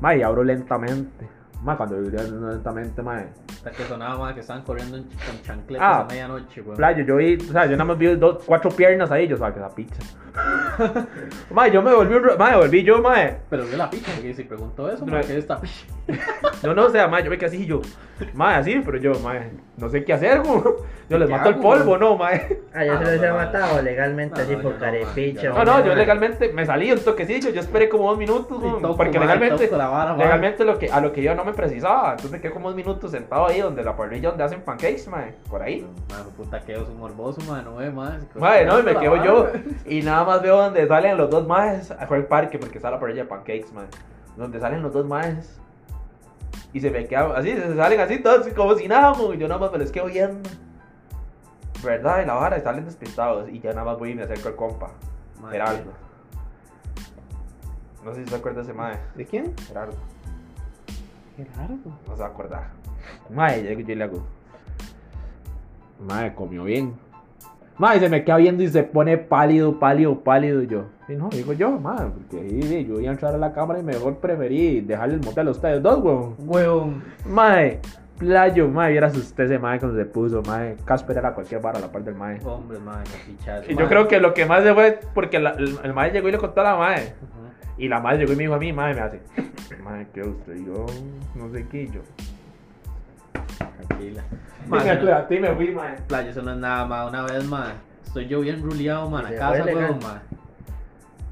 Madre, y abro lentamente. Madre, cuando abro lentamente, madre.
Hasta que sonaba, man, que estaban corriendo en, con chancletas
Ah,
a medianoche, weón.
Playo, yo vi, o sea, yo nada más vi dos, cuatro piernas ahí, yo sabía que esa picha. madre, yo me volví madre, volví yo, madre.
Pero vio la picha, porque si preguntó eso,
No,
man, que está picha.
No, no, o sea, madre, yo me quedé así y yo, madre, así, pero yo, madre, no sé qué hacer, güey. Yo les
¿Qué
mato el
hago,
polvo,
güey?
no, madre.
Ah, ya
Ah,
se
no,
los he
no,
matado legalmente
no,
así
no,
por
yo no,
carepicha.
No, no, yo
mae.
legalmente me salí un toquecillo, yo esperé como dos minutos,
toco,
porque
madre,
legalmente,
la vara,
legalmente lo que, a lo que yo no me precisaba, entonces me quedé como dos minutos sentado ahí donde la parrilla donde hacen pancakes, madre, por ahí.
Man, puta, quedo un morboso, man, no ve más.
Madre, no, y me quedo yo. Y nada más veo donde salen los dos maes. Fue el parque porque está la parrilla de pancakes, madre. Donde salen los dos maes. Y se me quedan así, se salen así todos como si nada, güey. Yo nada más me les quedo viendo. ¿Verdad? Y la vara, salen despistados. Y ya nada más voy y me acerco al compa.
Madre,
Gerardo. No sé si se acuerda de ese mae.
¿De quién?
Gerardo.
Raro,
No se va a acordar. Mae, yo y le hago. Mae, comió bien. Mae, se me queda viendo y se pone pálido, pálido, pálido. Y yo, y no, digo yo, mae, porque sí, yo iba a entrar a la cámara y mejor preferí dejarle el motel a ustedes dos, weón.
Weón.
Mae, playo, mae, vieras usted ese mae cuando se puso, mae. Casper era cualquier vara a la par del mae.
Hombre, madre, qué pichazo.
Y yo creo que lo que más se fue porque la- el, el mae llegó y le contó a la mae.
Ajá.
Y la madre llegó y me dijo a mí, madre, me hace, madre, ¿qué usted? Y yo, no sé qué, y yo.
Tranquila. Madre,
me y me fui, madre.
Playa, eso no es nada, más Una vez, man, estoy yo bien ruleado, man, a casa, weón, man.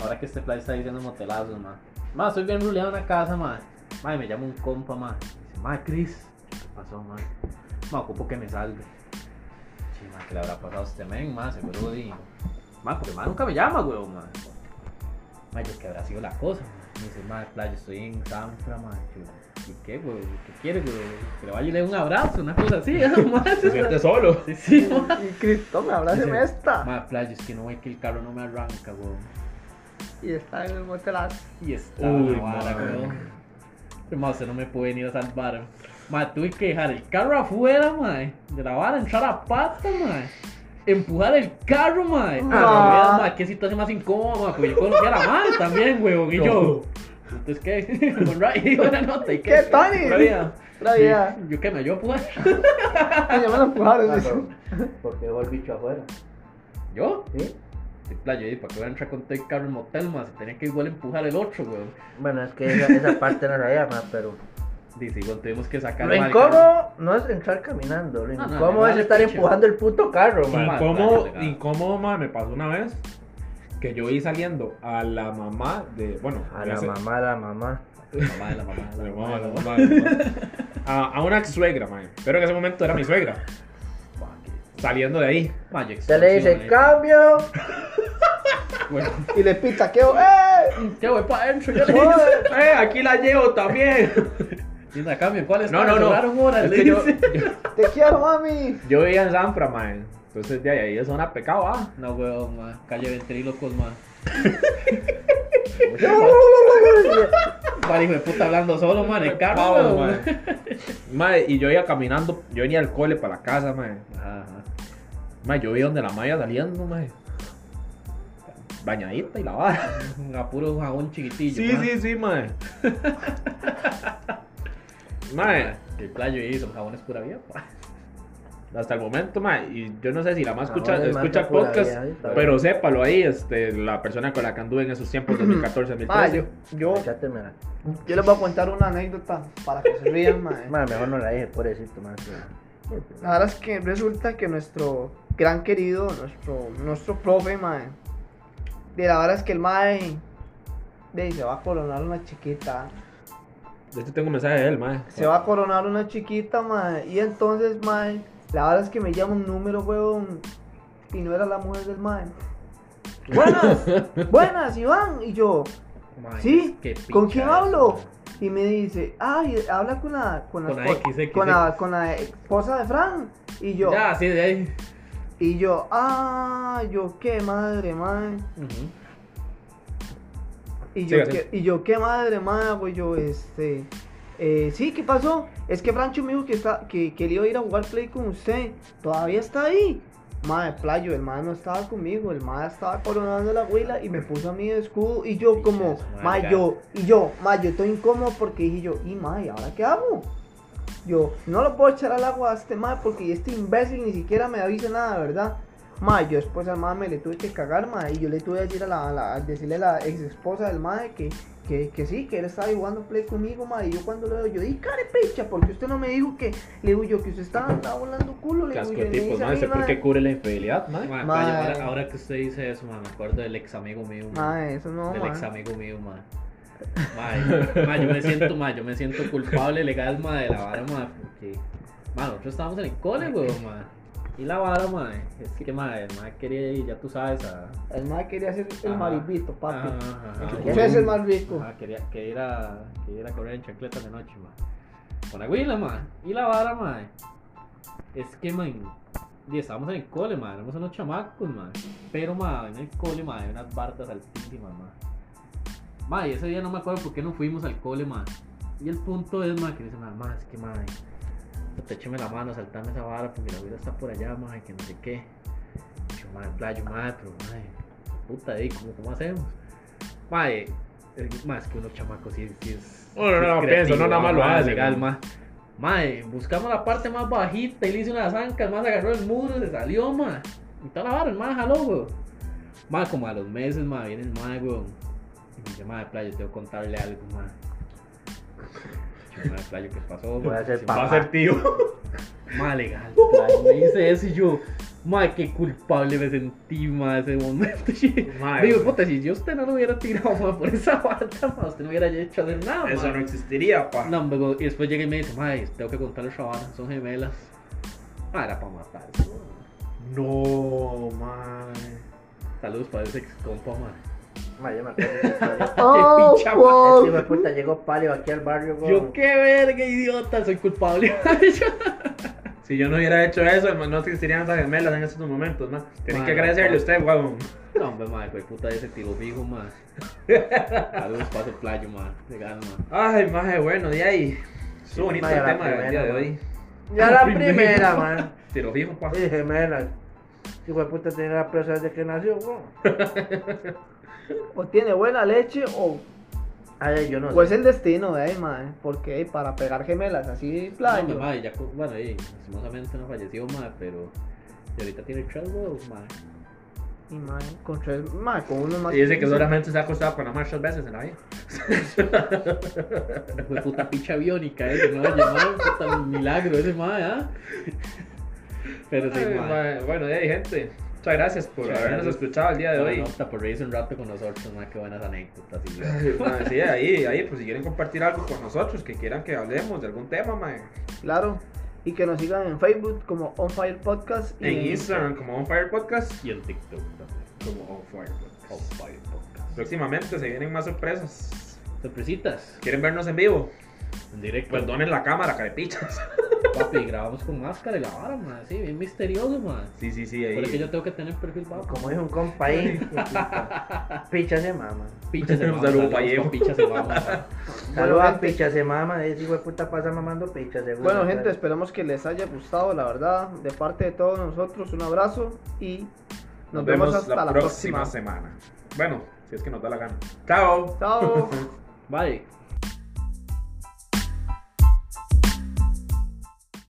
Ahora que este playa está diciendo motelazos, man. Man, estoy bien ruleado en la casa, man. Man, me llama un compa, man. Dice, man, Chris, ¿qué pasó, man? Man, ocupo que me salve. Sí, man, ¿qué le habrá pasado a este men, man? Seguro, di. Man, porque man nunca me llama, weón, man. Man, yo, ¿qué habrá sido la cosa, man? Me dice, man, playa, estoy en Sanfra, man. Yo, ¿Y qué, weón? ¿Qué quiere, weón? Que le vaya y le dé un abrazo, una cosa así, ¿no, man?
Se siente solo.
Sí, sí.
Y Cristo, me abrázame esta.
Ma, playa, es que no ve que el carro no me arranca, weón.
Y está en el motelazo.
Y está
Uy,
la vara, ma, usted no me puede venir a salvar. Ma, tuve que dejar el carro afuera, ma. De la vara, entrar a pata, ma. Empujar el carro, ma. Ah, no, qué situación más incómoda, ma. Porque yo conocía a la madre también, weón. Y yo. Entonces, ¿qué? Con Ray, buena nota. ¿Y qué?
¿Qué, Tony?
Vida.
La vida.
Yo que me ayudó a empujar.
Ya me lo empujaron.
Ah,
dice.
pero, ¿Por qué dejó el bicho afuera?
¿Yo?
¿Sí?
Sí, playa, ¿y para qué voy a entrar con todo el carro en motel, ma? Si tenía que igual empujar el otro, weón.
Bueno, es que esa, esa parte no la más, pero.
Dice, igual tuvimos que sacar
Lo incómodo no es entrar caminando, lo
No, no,
incómodo
le
es estar
pinche.
empujando el puto carro, man.
Ma,
Incómodo, incómodo, madre, me pasó una vez que yo vi saliendo a la mamá de. Bueno,
A la
ese-
mamá, a la mamá.
Mamá de la mamá, de
La mamá, la
de la
mamá. A, a una ex suegra, mae. Pero en ese momento era mi suegra. Saliendo de ahí.
Se le dice, cambio.
Bueno,
Y le pita, ¿qué? ¡Eh!
¿Qué voy para adentro? Yo le dije.
Joder.
¡Eh! Aquí la llevo también.
Y la cambio, ¿cuál es?
No, no, no.
Horas,
Es
le
que yo, yo,
Te quiero, mami.
yo vivía en Zanfra, mae. Entonces de ahí es zona pecado, ah.
No, weón, ma. Calle ventrílocos, ma. Vale, hijo de puta hablando solo, man, en el carro,
Pavo. Mae, y yo iba caminando, yo venía al cole para la casa, mae.
Ajá,
yo vi donde la maya saliendo, mae. Bañadita y lavada.
A puro jabón chiquitillo.
Sí, sí, sí. Mae,
Que el playo hizo jabones pura vida, pa.
Hasta el momento, mae, y yo no sé si la más escucha,
Ahora es
escucha
pura
podcast, pero sépalo ahí, este, la persona con la que anduve en esos tiempos, 2014,
Ma,
2013.
yo, yo,
Échatemela.
yo les voy a contar una anécdota para que se rían, mae.
Ma, mejor no la dije, pobrecito, más.
La verdad es que resulta que nuestro gran querido, nuestro, nuestro profe, mae, de la verdad es que el mae, de ahí se va a coronar una chiquita.
De hecho, tengo un mensaje de él, mae.
Se va a coronar una chiquita, mae. Y entonces, mae, la verdad es que me llama un número, weón. Y no era la mujer del mae. Buenas, buenas, Iván. Y yo, ¿sí? ¿Con quién
eso,
hablo? Y me dice, ay, habla con la, con la,
Con la
con la, con la esposa de Fran. Y yo,
Ya, sí, de ahí.
y yo, ah, yo, qué madre.
Ujú.
Y yo, qué, y yo, qué madre, madre, pues yo, este. Eh, sí, ¿qué pasó? Es que Francho me dijo que, está, que, que él iba a ir a jugar play con usted. Todavía está ahí. Madre, playo, el man no estaba conmigo. El man estaba coronando la huila y me puso a mí de escudo. Y yo, como,
madre,
madre, yo, y yo, madre, yo estoy incómodo porque dije yo, y madre, ¿ahora qué hago? Yo, no lo puedo echar al agua a este madre porque este imbécil ni siquiera me avisa nada, ¿verdad? Ma, yo después al madre me le tuve que cagar, ma, y yo le tuve que decir a la, a la- a decirle a la ex esposa del madre que, que, que sí, que él estaba jugando play conmigo, ma, y yo cuando le digo, yo, y care pecha, porque usted no me dijo que, le digo yo, que usted estaba andaba volando culo, le digo
Casco
yo,
de
y me
tipos,
dice a
mae.
mí,
¿Sé por
ma,
qué cubre la infidelidad, mae?
Ma,
Ma.
playo, ahora, ahora que usted dice eso, ma, me acuerdo del ex amigo mío. ma.
ma, eso no,
del ex amigo mío, ma. Ma, ma, yo me siento, ma, yo me siento culpable legal, ma, de la vara, ma, porque, ma, nosotros estábamos en el cole, weón, ma. Y la vara, ma, es que, ma, el ma quería ir, ya tú sabes, a...
El madre quería ser el
Ajá.
maribito, papi.
Ajá, ajá,
Usted
ajá.
es el más rico.
Ajá, quería, quería ir a, quería ir a correr en chancletas de noche, ma. Con Aguila, ma. Y la vara, ma. Es que, man, y estábamos en el cole, ma. Éramos unos chamacos, ma. Pero, ma, en el cole, ma, hay unas bardas altísimas, ma. Ma, y ese día no me acuerdo por qué no fuimos al cole, ma. Y el punto es, ma, que dice, ma, ma, es que, ma, te écheme la mano, saltame esa vara porque la vida está por allá, ma, y que no sé qué. Yo, ma, en playo, ma, pero, ma, puta, ¿y cómo, cómo hacemos? Ma, es más que unos chamacos, sí, sí es.
Bueno, no,
es
no, pienso, no, nada más lo hace,
legal,
ma.
ma. Ma, eh, buscamos la parte más bajita y le hice unas ancas, más agarró el muro, se salió, ma. Y toda la vara, el ma jaló, weón. Ma, como a los meses, ma, viene el ma, weón. Y me dice, ma, de playa, tengo que contarle algo, ma. Yo, ma, de playa, ¿qué pasó?
Voy a ser papá.
Va a ser tío.
Ma, legal, me dice eso y yo, ma, qué culpable me sentí, ma, ese momento.
Ma,
Digo,
ma.
puta, si yo usted no lo hubiera tirado, ma, por esa barca, ma, usted no hubiera hecho hacer nada, ma.
Eso no existiría, pa.
No, luego- y después llega y me dice, madre, tengo que contarle vara, son gemelas. Ah, era para matarse.
No, mae.
Saludos para ese ex compa, madre.
Ma, yo me acuerdo de esa historia.
Oh.
Este hijo de puta llegó palio aquí al barrio,
Yo, qué verga, idiota, soy culpable.
Si yo no hubiera hecho eso, no existirían esas gemelas en estos momentos, man. Tienen que agradecerle a usted, weón.
no, hombre, madre, fue puta ese tiro fijo, madre. Saludos para ese playo, madre. Legal, madre.
Ay, maje, bueno, de ahí. Estuvo bonito el tema del día de hoy.
Ya la primera, man.
Tiro fijo, pa.
Sí, gemelas. Hijo de puta tenía la presa desde que nació, weón.
O tiene buena leche o,
Ay, yo no sé.
el destino de ahí, madre. Porque para pegar gemelas así,
No,
playo.
hombre, madre, ya, bueno, y lastimosamente no falleció, madre, pero. Y ahorita tiene tres huevos, madre.
Y madre, con tres, madre, con uno más.
Y dice que solamente se ha acostado con la muchas veces en la vida.
Fue puta picha biónica, ese, ¿no? Llamado puta milagro ese, madre, ¿ah? Pero sí, madre.
mae, Bueno, ahí, gente. Muchas gracias por
Muchas
habernos
gracias.
escuchado el día de hoy.
nota por reírse un rato con nosotros, qué buenas anécdotas. Y
sí, ahí, ahí, pues si quieren compartir algo con nosotros, que quieran que hablemos de algún tema, mae.
Claro. Y que nos sigan en Facebook como On Fire Podcast. Y
En Instagram como On Fire Podcast,
y en TikTok también.
como On Fire Podcast.
Oh, Fire Podcast.
Próximamente se vienen más sorpresas.
Sorpresitas.
¿Quieren vernos en vivo?
En directo.
Pues donen la cámara, carepichas.
Papi, grabamos con máscara y la vara, ma. Sí, bien misterioso, ma.
Sí, sí, sí,
Por eso
ahí.
yo tengo que tener perfil bajo.
Como dijo un compa ahí, picha se mama.
Picha se
Un
mama.
saludo
saludos
pa' Diego.
pa' Picha se mama. ma.
Saludos a picha se mama, ese hijo de puta pasa mamando picha, seguro.
Bueno, gente, esperamos que les haya gustado, la verdad. De parte de todos nosotros, un abrazo y nos, vemos, hasta la, próxima.
semana. Bueno, si es que nos da la gana. Chao.
Chao.
Bye.